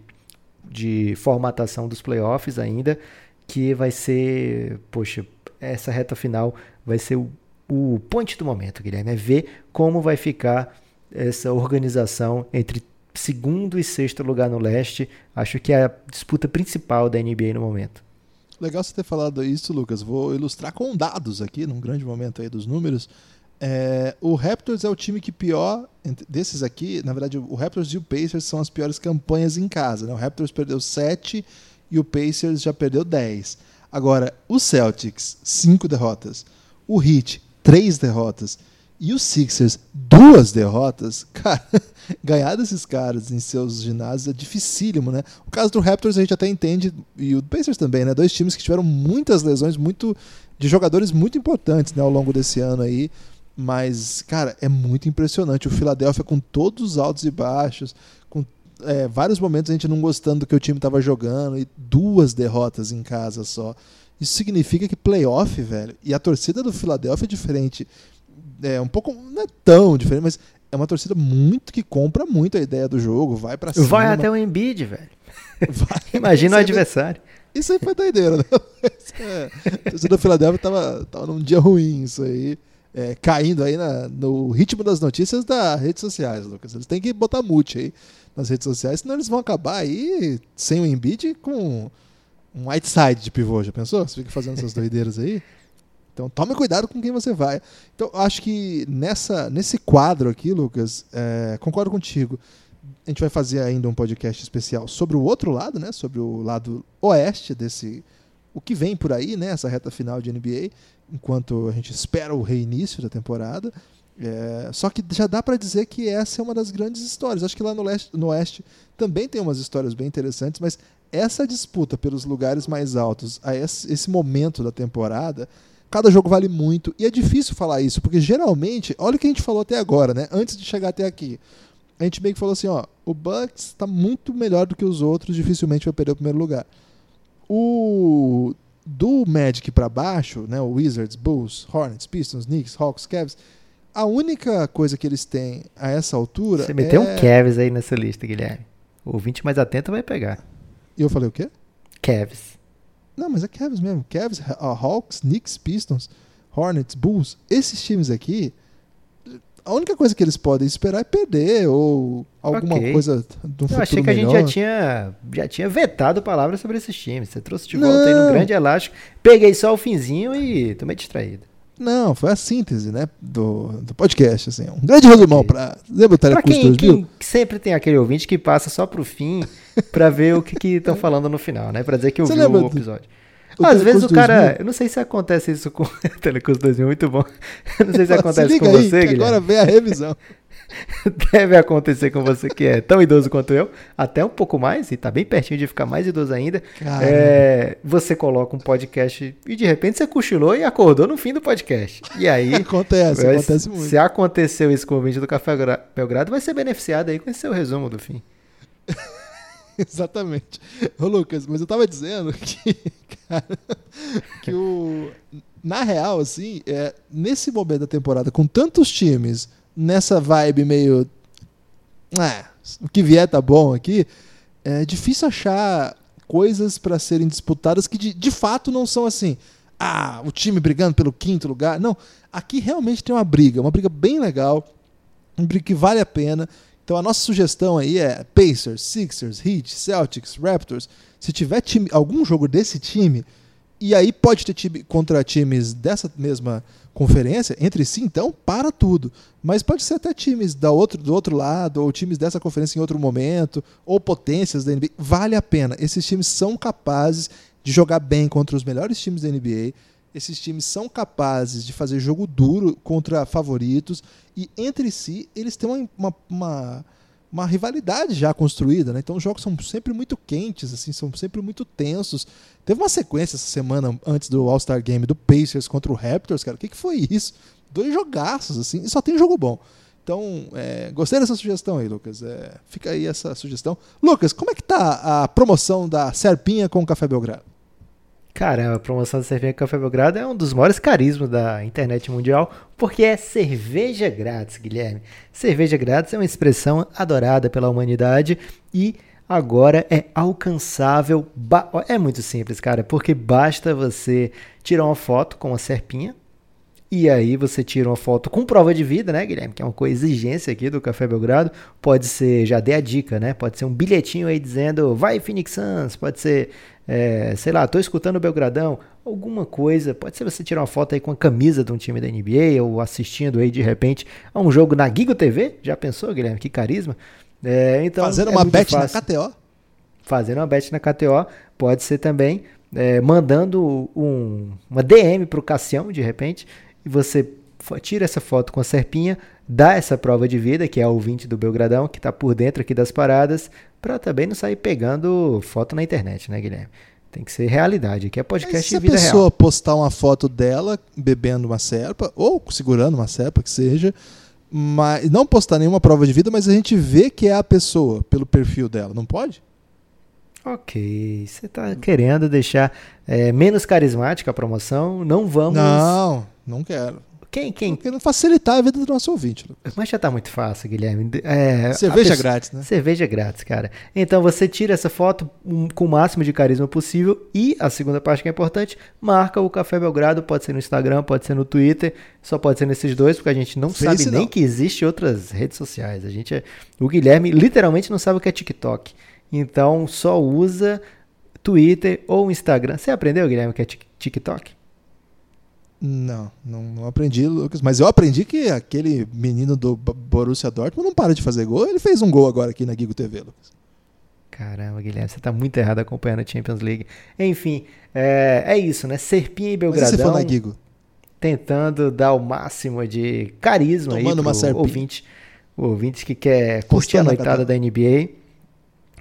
de formatação dos playoffs ainda, que vai ser, poxa, essa reta final vai ser o, o point do momento, Guilherme, é ver como vai ficar essa organização entre segundo e sexto lugar no leste. Acho que é a disputa principal da NBA no momento.
Legal você ter falado isso, Lucas. Vou ilustrar com dados aqui, num grande momento aí dos números. É, o Raptors é o time que pior, desses aqui, na verdade, o Raptors e o Pacers são as piores campanhas em casa. Né? O Raptors perdeu 7 e o Pacers já perdeu 10. Agora, o Celtics, 5 derrotas. O Heat, 3 derrotas. E os Sixers, duas derrotas. Cara, ganhar desses caras em seus ginásios é dificílimo, né? O caso do Raptors a gente até entende, e o Pacers também, né? Dois times que tiveram muitas lesões, muito de jogadores muito importantes né, ao longo desse ano aí. Mas, cara, é muito impressionante. O Philadelphia com todos os altos e baixos, com é, vários momentos a gente não gostando do que o time estava jogando e duas derrotas em casa só. Isso significa que playoff, velho, e a torcida do Philadelphia é diferente. É um pouco, não é tão diferente, mas é uma torcida muito que compra muito a ideia do jogo, vai para cima.
Vai até o Embiid, velho. Vai, Imagina o adversário.
Isso aí foi doideira, né? É, a torcida do Philadelphia tava, tava num dia ruim, isso aí é, caindo aí na, no ritmo das notícias das redes sociais, Lucas. Eles têm que botar mute aí nas redes sociais, senão eles vão acabar aí sem o Embiid com um whiteside de pivô. Já pensou? Você fica fazendo essas doideiras aí? Então tome cuidado com quem você vai. Então acho que nessa, nesse quadro aqui, Lucas, é, concordo contigo. A gente vai fazer ainda um podcast especial sobre o outro lado, né? Sobre o lado oeste desse o que vem por aí, né? Essa reta final de NBA enquanto a gente espera o reinício da temporada. É, só que já dá para dizer que essa é uma das grandes histórias. Acho que lá no, leste, no Oeste também tem umas histórias bem interessantes, mas essa disputa pelos lugares mais altos, a esse, esse momento da temporada, cada jogo vale muito. E é difícil falar isso, porque geralmente, olha o que a gente falou até agora, né? Antes de chegar até aqui. A gente meio que falou assim, ó, o Bucks está muito melhor do que os outros, dificilmente vai perder o primeiro lugar. O do Magic pra baixo, né, o Wizards, Bulls, Hornets, Pistons, Knicks, Hawks, Cavs, a única coisa que eles têm a essa altura
Você meteu
é...
um Cavs aí nessa lista, Guilherme. O ouvinte mais atento vai pegar.
E eu falei o quê?
Cavs.
Não, mas é Cavs mesmo. Cavs, Hawks, Knicks, Pistons, Hornets, Bulls. Esses times aqui, a única coisa que eles podem esperar é perder ou alguma
Ok.
coisa do
Eu
futuro
achei que a gente
melhor.
já tinha, já tinha vetado palavras sobre esses times. Você trouxe de
Não.
volta aí no grande elástico. Peguei só o finzinho e tomei distraído.
Não, foi a síntese, né, do, do podcast, assim. Um grande resumão para... Lembra o Telecurso
quem,
2000?
quem sempre tem aquele ouvinte que passa só pro fim pra ver o que estão falando no final, né? Pra dizer que ouviu o
do-
episódio.
O
Às vezes o cara.
2000?
Eu não sei se acontece isso com. Telecurso 2000, muito bom. Eu não sei se
Se
acontece
liga
com
aí,
você, Guilherme.
agora vem a revisão.
Deve acontecer com você que é tão idoso quanto eu, até um pouco mais, e tá bem pertinho de ficar mais idoso ainda. É, você coloca um podcast e de repente você cochilou e acordou no fim do podcast. E aí.
Acontece,
vai-
acontece muito.
Se aconteceu isso com o vídeo do Café Gra- Belgrado, vai ser beneficiado aí com esse seu resumo do fim.
Exatamente. Ô, Lucas, mas eu tava dizendo que, cara, que o. Na real, assim, é, nesse momento da temporada, com tantos times nessa vibe meio. Ah, o que vier tá bom aqui, é difícil achar coisas pra serem disputadas que de, de fato não são assim. Ah, o time brigando pelo quinto lugar. Não, aqui realmente tem uma briga, uma briga bem legal, uma briga que vale a pena. Então a nossa sugestão aí é Pacers, Sixers, Heat, Celtics, Raptors. Se tiver time, algum jogo desse time, e aí pode ter time contra times dessa mesma conferência, entre si, então, para tudo. Mas pode ser até times da outro, do outro lado, ou times dessa conferência em outro momento, ou potências da NBA. Vale a pena. Esses times são capazes de jogar bem contra os melhores times da NBA. Esses times são capazes de fazer jogo duro contra favoritos e entre si eles têm uma, uma, uma, uma rivalidade já construída, né? Então os jogos são sempre muito quentes, assim, são sempre muito tensos. Teve uma sequência essa semana antes do All-Star Game do Pacers contra o Raptors, cara. O que, que foi isso? Dois jogaços, assim, e só tem jogo bom. Então, é, gostei dessa sugestão aí, Lucas. É, fica aí essa sugestão. Lucas, como é que tá a promoção da Serpinha com o Café Belgrado?
Cara, a promoção da cerveja Café Belgrado é um dos maiores carismas da internet mundial, porque é cerveja grátis, Guilherme. Cerveja grátis é uma expressão adorada pela humanidade e agora é alcançável. É muito simples, cara, porque basta você tirar uma foto com uma serpinha e aí você tira uma foto com prova de vida, né, Guilherme? Que é uma coisa exigência aqui do Café Belgrado. Pode ser, já dei a dica, né? Pode ser um bilhetinho aí dizendo vai Phoenix Suns. Pode ser, é, sei lá, tô escutando o Belgradão. Alguma coisa. Pode ser você tirar uma foto aí com a camisa de um time da NBA ou assistindo aí de repente a um jogo na Gigo TV. Já pensou, Guilherme? Que carisma. É, então,
Fazendo
é
uma bet na
fácil
KTO?
fazendo uma bet na KTO, pode ser também é, mandando um- uma DM para o Cassião, de repente, e você tira essa foto com a serpinha, dá essa prova de vida, que é o ouvinte do Belgradão, que está por dentro aqui das paradas, para também não sair pegando foto na internet, né, Guilherme? Tem que ser realidade, aqui é
Mas
podcast
se a
de vida
pessoa
real.
postar uma foto dela bebendo uma serpa, ou segurando uma serpa, que seja, mas não postar nenhuma prova de vida, mas a gente vê que é a pessoa pelo perfil dela, não pode?
Ok, você está querendo deixar é, menos carismática a promoção, não vamos...
Não, não quero.
Quem, quem...
querendo facilitar a vida do nosso ouvinte.
Mas já tá muito fácil, Guilherme. É,
Cerveja
pessoa-
grátis, né?
Cerveja grátis, cara. Então você tira essa foto com o máximo de carisma possível e a segunda parte que é importante, marca o Café Belgrado, pode ser no Instagram, pode ser no Twitter, só pode ser nesses dois, porque a gente não
Face
sabe nem
não.
que existe outras redes sociais. A gente é, o Guilherme literalmente não sabe o que é TikTok. Então só usa Twitter ou Instagram. Você aprendeu, Guilherme, o que é Tik- TikTok?
Não, não, não aprendi, Lucas. Mas eu aprendi que aquele menino do Borussia Dortmund não para de fazer gol. Ele fez um gol agora aqui na Gigo TV, Lucas.
Caramba, Guilherme, você tá muito errado acompanhando a Champions League. Enfim, é, é isso, né? Serpinha e
Mas e se for
Belgradão
na Gigo?
tentando dar o máximo de carisma aí
Tomando
pro
uma serpinha.
ouvinte, o ouvinte que quer curtir a noitada da NBA.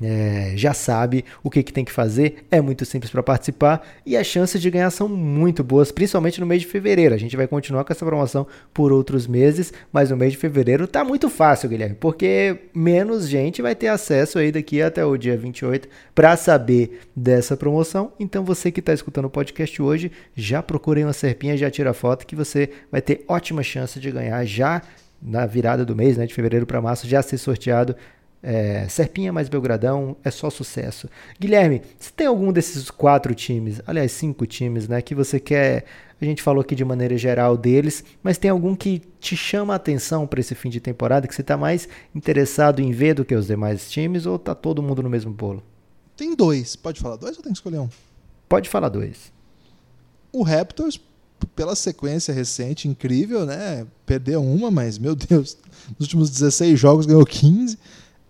É, já sabe o que, que tem que fazer, é muito simples para participar e as chances de ganhar são muito boas, principalmente no mês de fevereiro. A gente vai continuar com essa promoção por outros meses, mas no mês de fevereiro tá muito fácil, Guilherme, porque menos gente vai ter acesso aí daqui até o dia 28 para saber dessa promoção. Então você que está escutando o podcast hoje, já procure uma serpinha, já tira foto que você vai ter ótima chance de ganhar já na virada do mês, né, de fevereiro para março, já ser sorteado é, Serpinha mais Belgradão é só sucesso. Guilherme, você tem algum desses quatro times, aliás, cinco times, né, que você quer. A gente falou aqui de maneira geral deles, mas tem algum que te chama a atenção para esse fim de temporada, que você está mais interessado em ver do que os demais times, ou tá todo mundo no mesmo bolo?
Tem dois. Pode falar dois ou tem que escolher um?
Pode falar dois.
O Raptors, pela sequência recente, incrível, né? Perdeu uma, mas, meu Deus, nos últimos 16 jogos ganhou 15.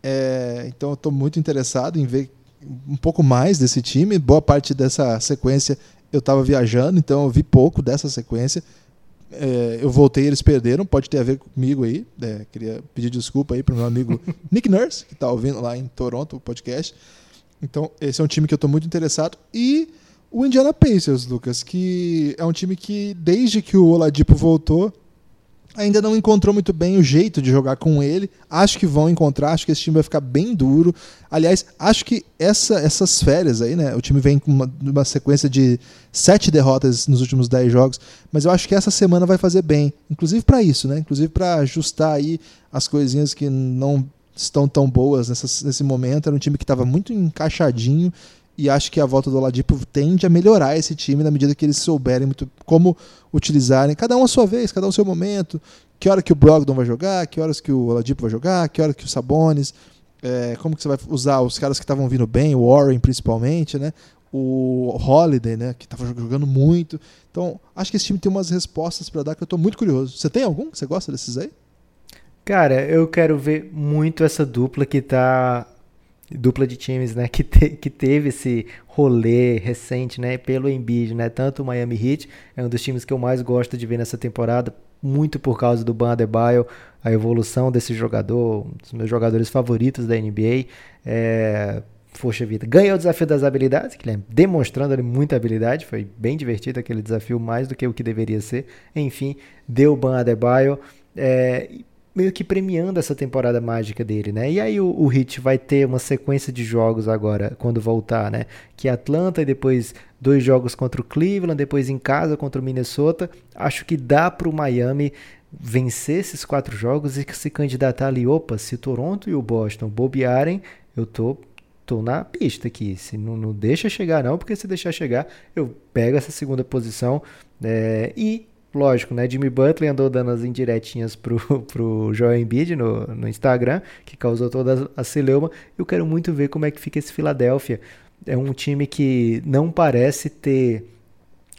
É, então eu estou muito interessado em ver um pouco mais desse time. Boa parte dessa sequência eu estava viajando, então eu vi pouco dessa sequência. É, eu voltei, eles perderam, pode ter a ver comigo aí. É, queria pedir desculpa aí para o meu amigo Nick Nurse, que está ouvindo lá em Toronto o podcast. Então, esse é um time que eu estou muito interessado. E o Indiana Pacers, Lucas, que é um time que, desde que o Oladipo voltou, ainda não encontrou muito bem o jeito de jogar com ele. Acho que vão encontrar, acho que esse time vai ficar bem duro. Aliás, acho que essa, essas férias aí, né? O time vem com uma, uma, sequência de sete derrotas nos últimos dez jogos, mas eu acho que essa semana vai fazer bem, inclusive para isso, né? Inclusive para ajustar aí as coisinhas que não estão tão boas nessa, nesse momento. Era um time que estava muito encaixadinho e acho que a volta do Oladipo tende a melhorar esse time na medida que eles souberem muito como utilizarem, cada um a sua vez, cada um o seu momento, que hora que o Brogdon vai jogar, que horas que o Oladipo vai jogar, que hora que o Sabonis, é, como que você vai usar os caras que estavam vindo bem, o Warren principalmente, né? O Holiday, né, que estava jogando muito. Então, acho que esse time tem umas respostas para dar que eu estou muito curioso. Você tem algum? Você gosta desses aí?
Cara, eu quero ver muito essa dupla que está dupla de times, né, que, te, que teve esse rolê recente, né, pelo Embiid, né, tanto o Miami Heat é um dos times que eu mais gosto de ver nessa temporada, muito por causa do Ban Adebayo, a evolução desse jogador, um dos meus jogadores favoritos da NBA, é, poxa vida, ganhou o desafio das habilidades, é demonstrando ali muita habilidade, foi bem divertido aquele desafio, mais do que o que deveria ser, enfim, deu Ban Adebayo, é, meio que premiando essa temporada mágica dele, né? E aí o, o vai ter uma sequência de jogos agora, quando voltar, né? Que é Atlanta e depois dois jogos contra o Cleveland, depois em casa contra o Minnesota. Acho que dá para o Miami vencer esses quatro jogos e se candidatar ali. Opa, se Toronto e o Boston bobearem, eu tô tô na pista aqui. Se não, não deixa chegar, não, porque se deixar chegar, eu pego essa segunda posição é, e lógico, né? Jimmy Butler andou dando as indiretinhas pro, pro Joel Embiid no, no Instagram, que causou toda a celeuma. Eu quero muito ver como é que fica esse Philadelphia. É um time que não parece ter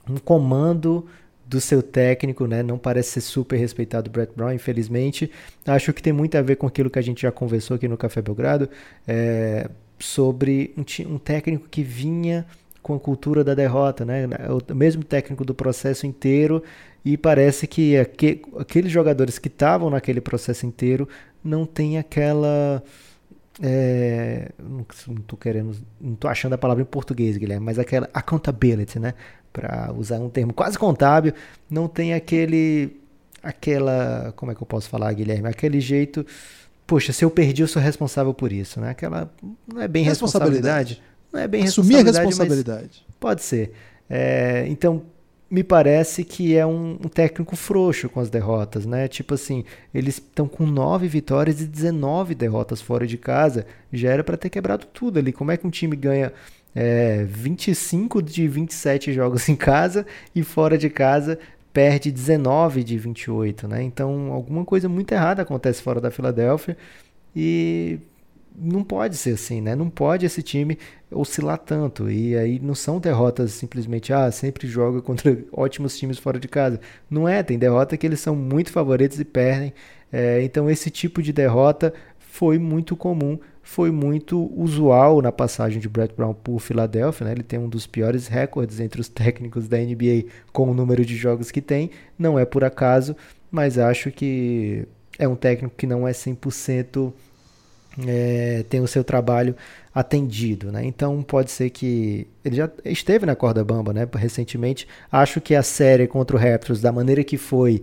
um comando do seu técnico, né? Não parece ser super respeitado o Brett Brown, infelizmente. Acho que tem muito a ver com aquilo que a gente já conversou aqui no Café Belgrado, é, sobre um, um técnico que vinha com a cultura da derrota, né? O mesmo técnico do processo inteiro e parece que aqu aqueles jogadores que estavam naquele processo inteiro não tem aquela é, não estou querendo, não estou achando a palavra em português, Guilherme, mas aquela accountability, né? Para usar um termo quase contábil, não tem aquele, aquela, como é que eu posso falar, Guilherme? Aquele jeito, poxa, se eu perdi, eu sou responsável por isso, né? Aquela, não é bem responsabilidade. responsabilidade
não é bem Assumir responsabilidade. a responsabilidade.
Pode ser. É, então, me parece que é um, técnico frouxo com as derrotas, né? Tipo assim, eles estão com 9 vitórias e 19 derrotas fora de casa. Já era para ter quebrado tudo ali. Como é que um time ganha é, 25 de 27 jogos em casa e fora de casa perde 19 de 28, né? Então, alguma coisa muito errada acontece fora da Filadélfia e não pode ser assim, né? Não pode esse time oscilar tanto. E aí não são derrotas simplesmente, ah, sempre joga contra ótimos times fora de casa. Não é, tem derrota que eles são muito favoritos e perdem. É, então esse tipo de derrota foi muito comum, foi muito usual na passagem de Brett Brown por Filadélfia. Né? Ele tem um dos piores recordes entre os técnicos da NBA com o número de jogos que tem. Não é por acaso, mas acho que é um técnico que não é 100% é, tem o seu trabalho atendido, né? Então pode ser que ele já esteve na corda bamba, né? Recentemente, acho que a série contra o Raptors, da maneira que foi,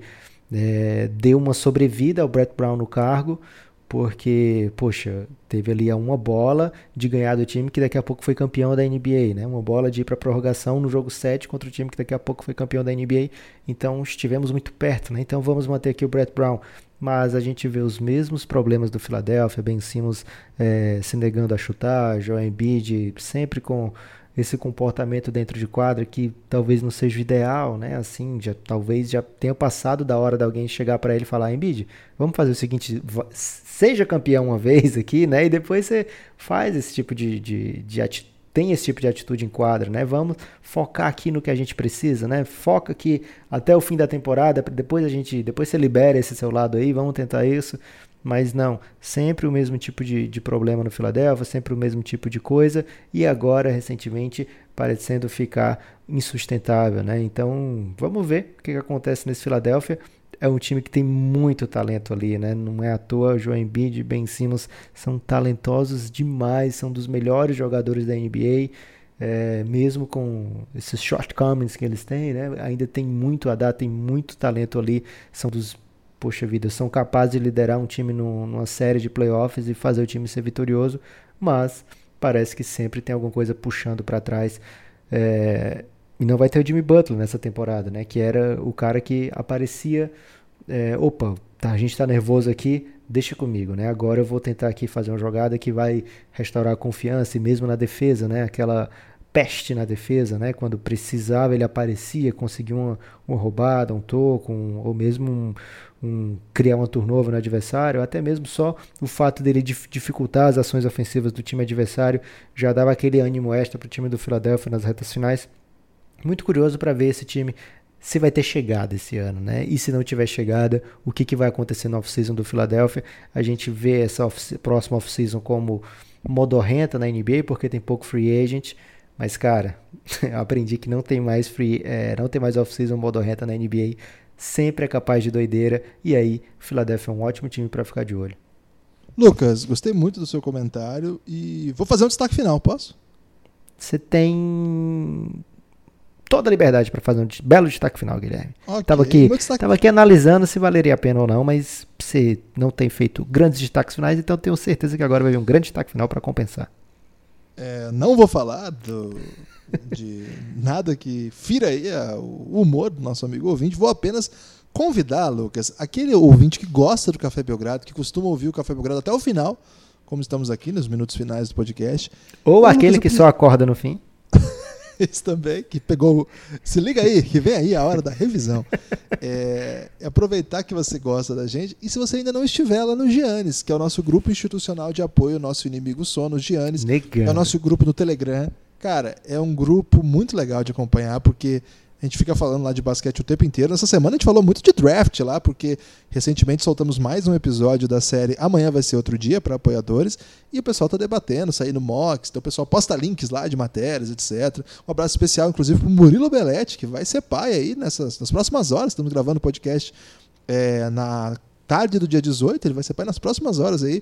é, deu uma sobrevida ao Brett Brown no cargo, porque, poxa, teve ali uma bola de ganhar do time que daqui a pouco foi campeão da NBA, né? Uma bola de ir para prorrogação no jogo 7 contra o time que daqui a pouco foi campeão da NBA. Então estivemos muito perto, né? Então vamos manter aqui o Brett Brown mas a gente vê os mesmos problemas do Philadelphia, Ben Simmons é, se negando a chutar, Joel Embiid sempre com esse comportamento dentro de quadra que talvez não seja o ideal, né? Assim, já, talvez já tenha passado da hora de alguém chegar para ele e falar, Embiid, vamos fazer o seguinte, seja campeão uma vez aqui, né? E depois você faz esse tipo de, de, de atitude tem esse tipo de atitude em quadra, né? Vamos focar aqui no que a gente precisa, né? Foca aqui até o fim da temporada, depois a gente, depois você libera esse seu lado aí, vamos tentar isso. Mas não, sempre o mesmo tipo de, de problema no Philadelphia, sempre o mesmo tipo de coisa, e agora, recentemente, parecendo ficar insustentável, né? Então, vamos ver o que, que acontece nesse Philadelphia é um time que tem muito talento ali, né? Não é à toa, João Embiid e Ben Simmons são talentosos demais, são dos melhores jogadores da NBA. É, mesmo com esses shortcomings que eles têm, né? Ainda tem muito a dar, tem muito talento ali. São dos, poxa vida, são capazes de liderar um time no, numa série de playoffs e fazer o time ser vitorioso, mas parece que sempre tem alguma coisa puxando para trás. É, e não vai ter o Jimmy Butler nessa temporada, né? Que era o cara que aparecia. É, opa, tá, a gente tá nervoso aqui, deixa comigo, né? Agora eu vou tentar aqui fazer uma jogada que vai restaurar a confiança e mesmo na defesa, né? Aquela peste na defesa, né? Quando precisava ele aparecia, conseguia uma, uma roubada, um toco, um, ou mesmo um, um, criar uma turnover no adversário, até mesmo só o fato dele dificultar as ações ofensivas do time adversário já dava aquele ânimo extra para o time do Philadelphia nas retas finais. Muito curioso para ver esse time se vai ter chegada esse ano, né? E se não tiver chegada, o que, que vai acontecer no off-season do Philadelphia? A gente vê essa off próxima off-season como modorrenta na NBA, porque tem pouco free agent. Mas, cara, eu aprendi que não tem mais free, é, não tem mais off-season modorrenta na NBA. Sempre é capaz de doideira. E aí, Philadelphia é um ótimo time para ficar de olho.
Lucas, gostei muito do seu comentário e vou fazer um destaque final, posso?
Você tem toda a liberdade para fazer um belo destaque final, Guilherme. Okay. Tava aqui, tava aqui analisando se valeria a pena ou não, mas você não tem feito grandes destaques finais, então tenho certeza que agora vai vir um grande destaque final para compensar.
É, não vou falar do, de nada que fira aí o humor do nosso amigo ouvinte, vou apenas convidar, Lucas, aquele ouvinte que gosta do Café Belgrado, que costuma ouvir o Café Belgrado até o final, como estamos aqui nos minutos finais do podcast.
Ou aquele Lucas, que só acorda no fim.
Esse também, que pegou. Se liga aí, que vem aí a hora da revisão. É, é, aproveitar que você gosta da gente. E se você ainda não estiver lá no Giannis, que é o nosso grupo institucional de apoio nosso inimigo sono, Giannis. Legal. É o nosso grupo no Telegram. Cara, é um grupo muito legal de acompanhar, porque a gente fica falando lá de basquete o tempo inteiro. Nessa semana a gente falou muito de draft lá, porque recentemente soltamos mais um episódio da série Amanhã vai ser outro dia para apoiadores. E o pessoal tá debatendo, saindo mocks, então o pessoal posta links lá de matérias, etc. Um abraço especial, inclusive, pro Murilo Belletti, que vai ser pai aí nessas, nas próximas horas. Estamos gravando o podcast é, na tarde do dia 18, ele vai ser pai nas próximas horas aí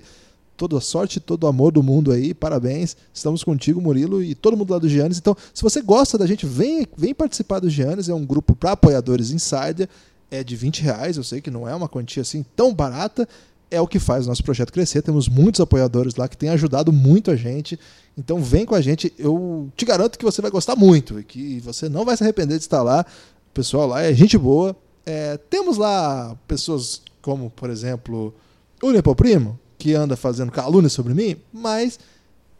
toda a sorte, todo o amor do mundo aí. Parabéns. Estamos contigo, Murilo, e todo mundo lá do Giannis. Então, se você gosta da gente, vem, vem participar do Giannis. É um grupo para apoiadores insider. É de 20 reais. Eu sei que não é uma quantia assim tão barata. É o que faz o nosso projeto crescer. Temos muitos apoiadores lá que têm ajudado muito a gente. Então vem com a gente. Eu te garanto que você vai gostar muito e que você não vai se arrepender de estar lá. O pessoal lá é gente boa. É, temos lá pessoas como, por exemplo, o Nepo Primo, que anda fazendo calúnia sobre mim, mas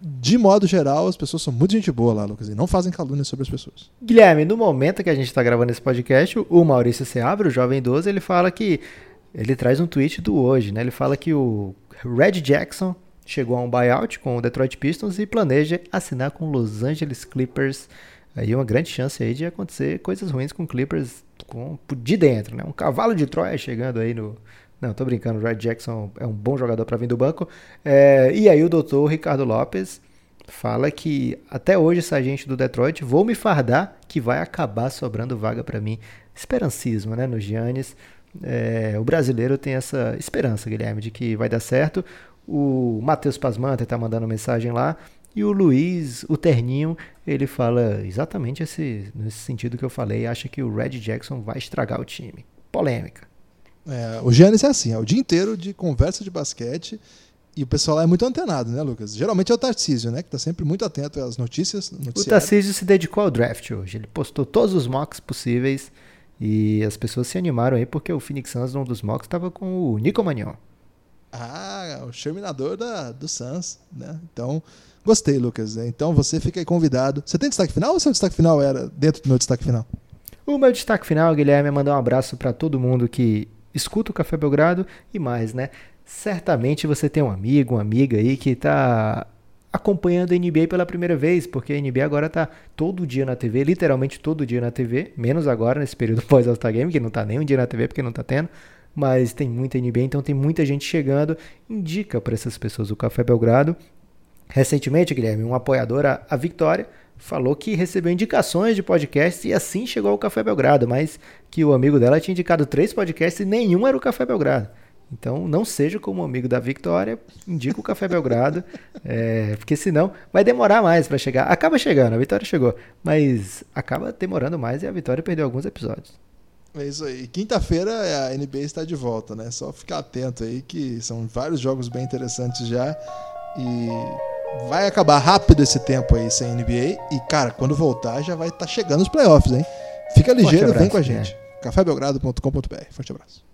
de modo geral, as pessoas são muito gente boa lá, Lucas, e não fazem calúnia sobre as pessoas.
Guilherme, no momento que a gente está gravando esse podcast, o Maurício Seabra, o jovem idoso, ele fala que ele traz um tweet do hoje, né? Ele fala que o Red Jackson chegou a um buyout com o Detroit Pistons e planeja assinar com Los Angeles Clippers. Aí uma grande chance aí de acontecer coisas ruins com Clippers com, de dentro, né? Um cavalo de Troia chegando aí no, não, tô brincando. O Red Jackson é um bom jogador para vir do banco. É, e aí o doutor Ricardo Lopes fala que até hoje esse agente do Detroit vou me fardar que vai acabar sobrando vaga para mim. Esperancismo, né, no Giannis. É, o brasileiro tem essa esperança, Guilherme, de que vai dar certo. O Matheus Pasmanta tá mandando mensagem lá. E o Luiz, o terninho, ele fala exatamente esse, nesse sentido que eu falei. Acha que o Red Jackson vai estragar o time. Polêmica.
É, o Giannis é assim, é o dia inteiro de conversa de basquete e o pessoal lá é muito antenado, né, Lucas? Geralmente é o Tarcísio, né, que tá sempre muito atento às notícias.
O Tarcísio se dedicou ao draft hoje. Ele postou todos os mocks possíveis e as pessoas se animaram aí porque o Phoenix Suns, num dos mocks, estava com o Nico Magnon.
Ah, o exterminador da, do Suns, né? Então, gostei, Lucas. Então você fica aí convidado. Você tem destaque final ou seu destaque final era dentro do meu destaque final?
O meu destaque final, Guilherme, é mandar um abraço para todo mundo que escuta o Café Belgrado e mais, né? Certamente você tem um amigo, uma amiga aí que está acompanhando a NBA pela primeira vez, porque a NBA agora está todo dia na TV, literalmente todo dia na TV, menos agora nesse período pós All-Star Game, que não está nem um dia na TV porque não está tendo, mas tem muita NBA, então tem muita gente chegando. Indica para essas pessoas o Café Belgrado. Recentemente, Guilherme, um apoiador, a, a Victoria, falou que recebeu indicações de podcasts e assim chegou ao Café Belgrado, mas que o amigo dela tinha indicado três podcasts e nenhum era o Café Belgrado. Então, não seja como amigo da Victoria, indica o Café Belgrado, é, porque senão vai demorar mais para chegar. Acaba chegando, a Vitória chegou, mas acaba demorando mais e a Vitória perdeu alguns episódios.
É isso aí. Quinta-feira a NBA está de volta, né? Só ficar atento aí que são vários jogos bem interessantes já e vai acabar rápido esse tempo aí sem NBA e cara, quando voltar já vai estar tá chegando os playoffs, hein? Fica ligeiro, abraço, vem com a gente. É. cafébelgrado.com.br. Forte abraço.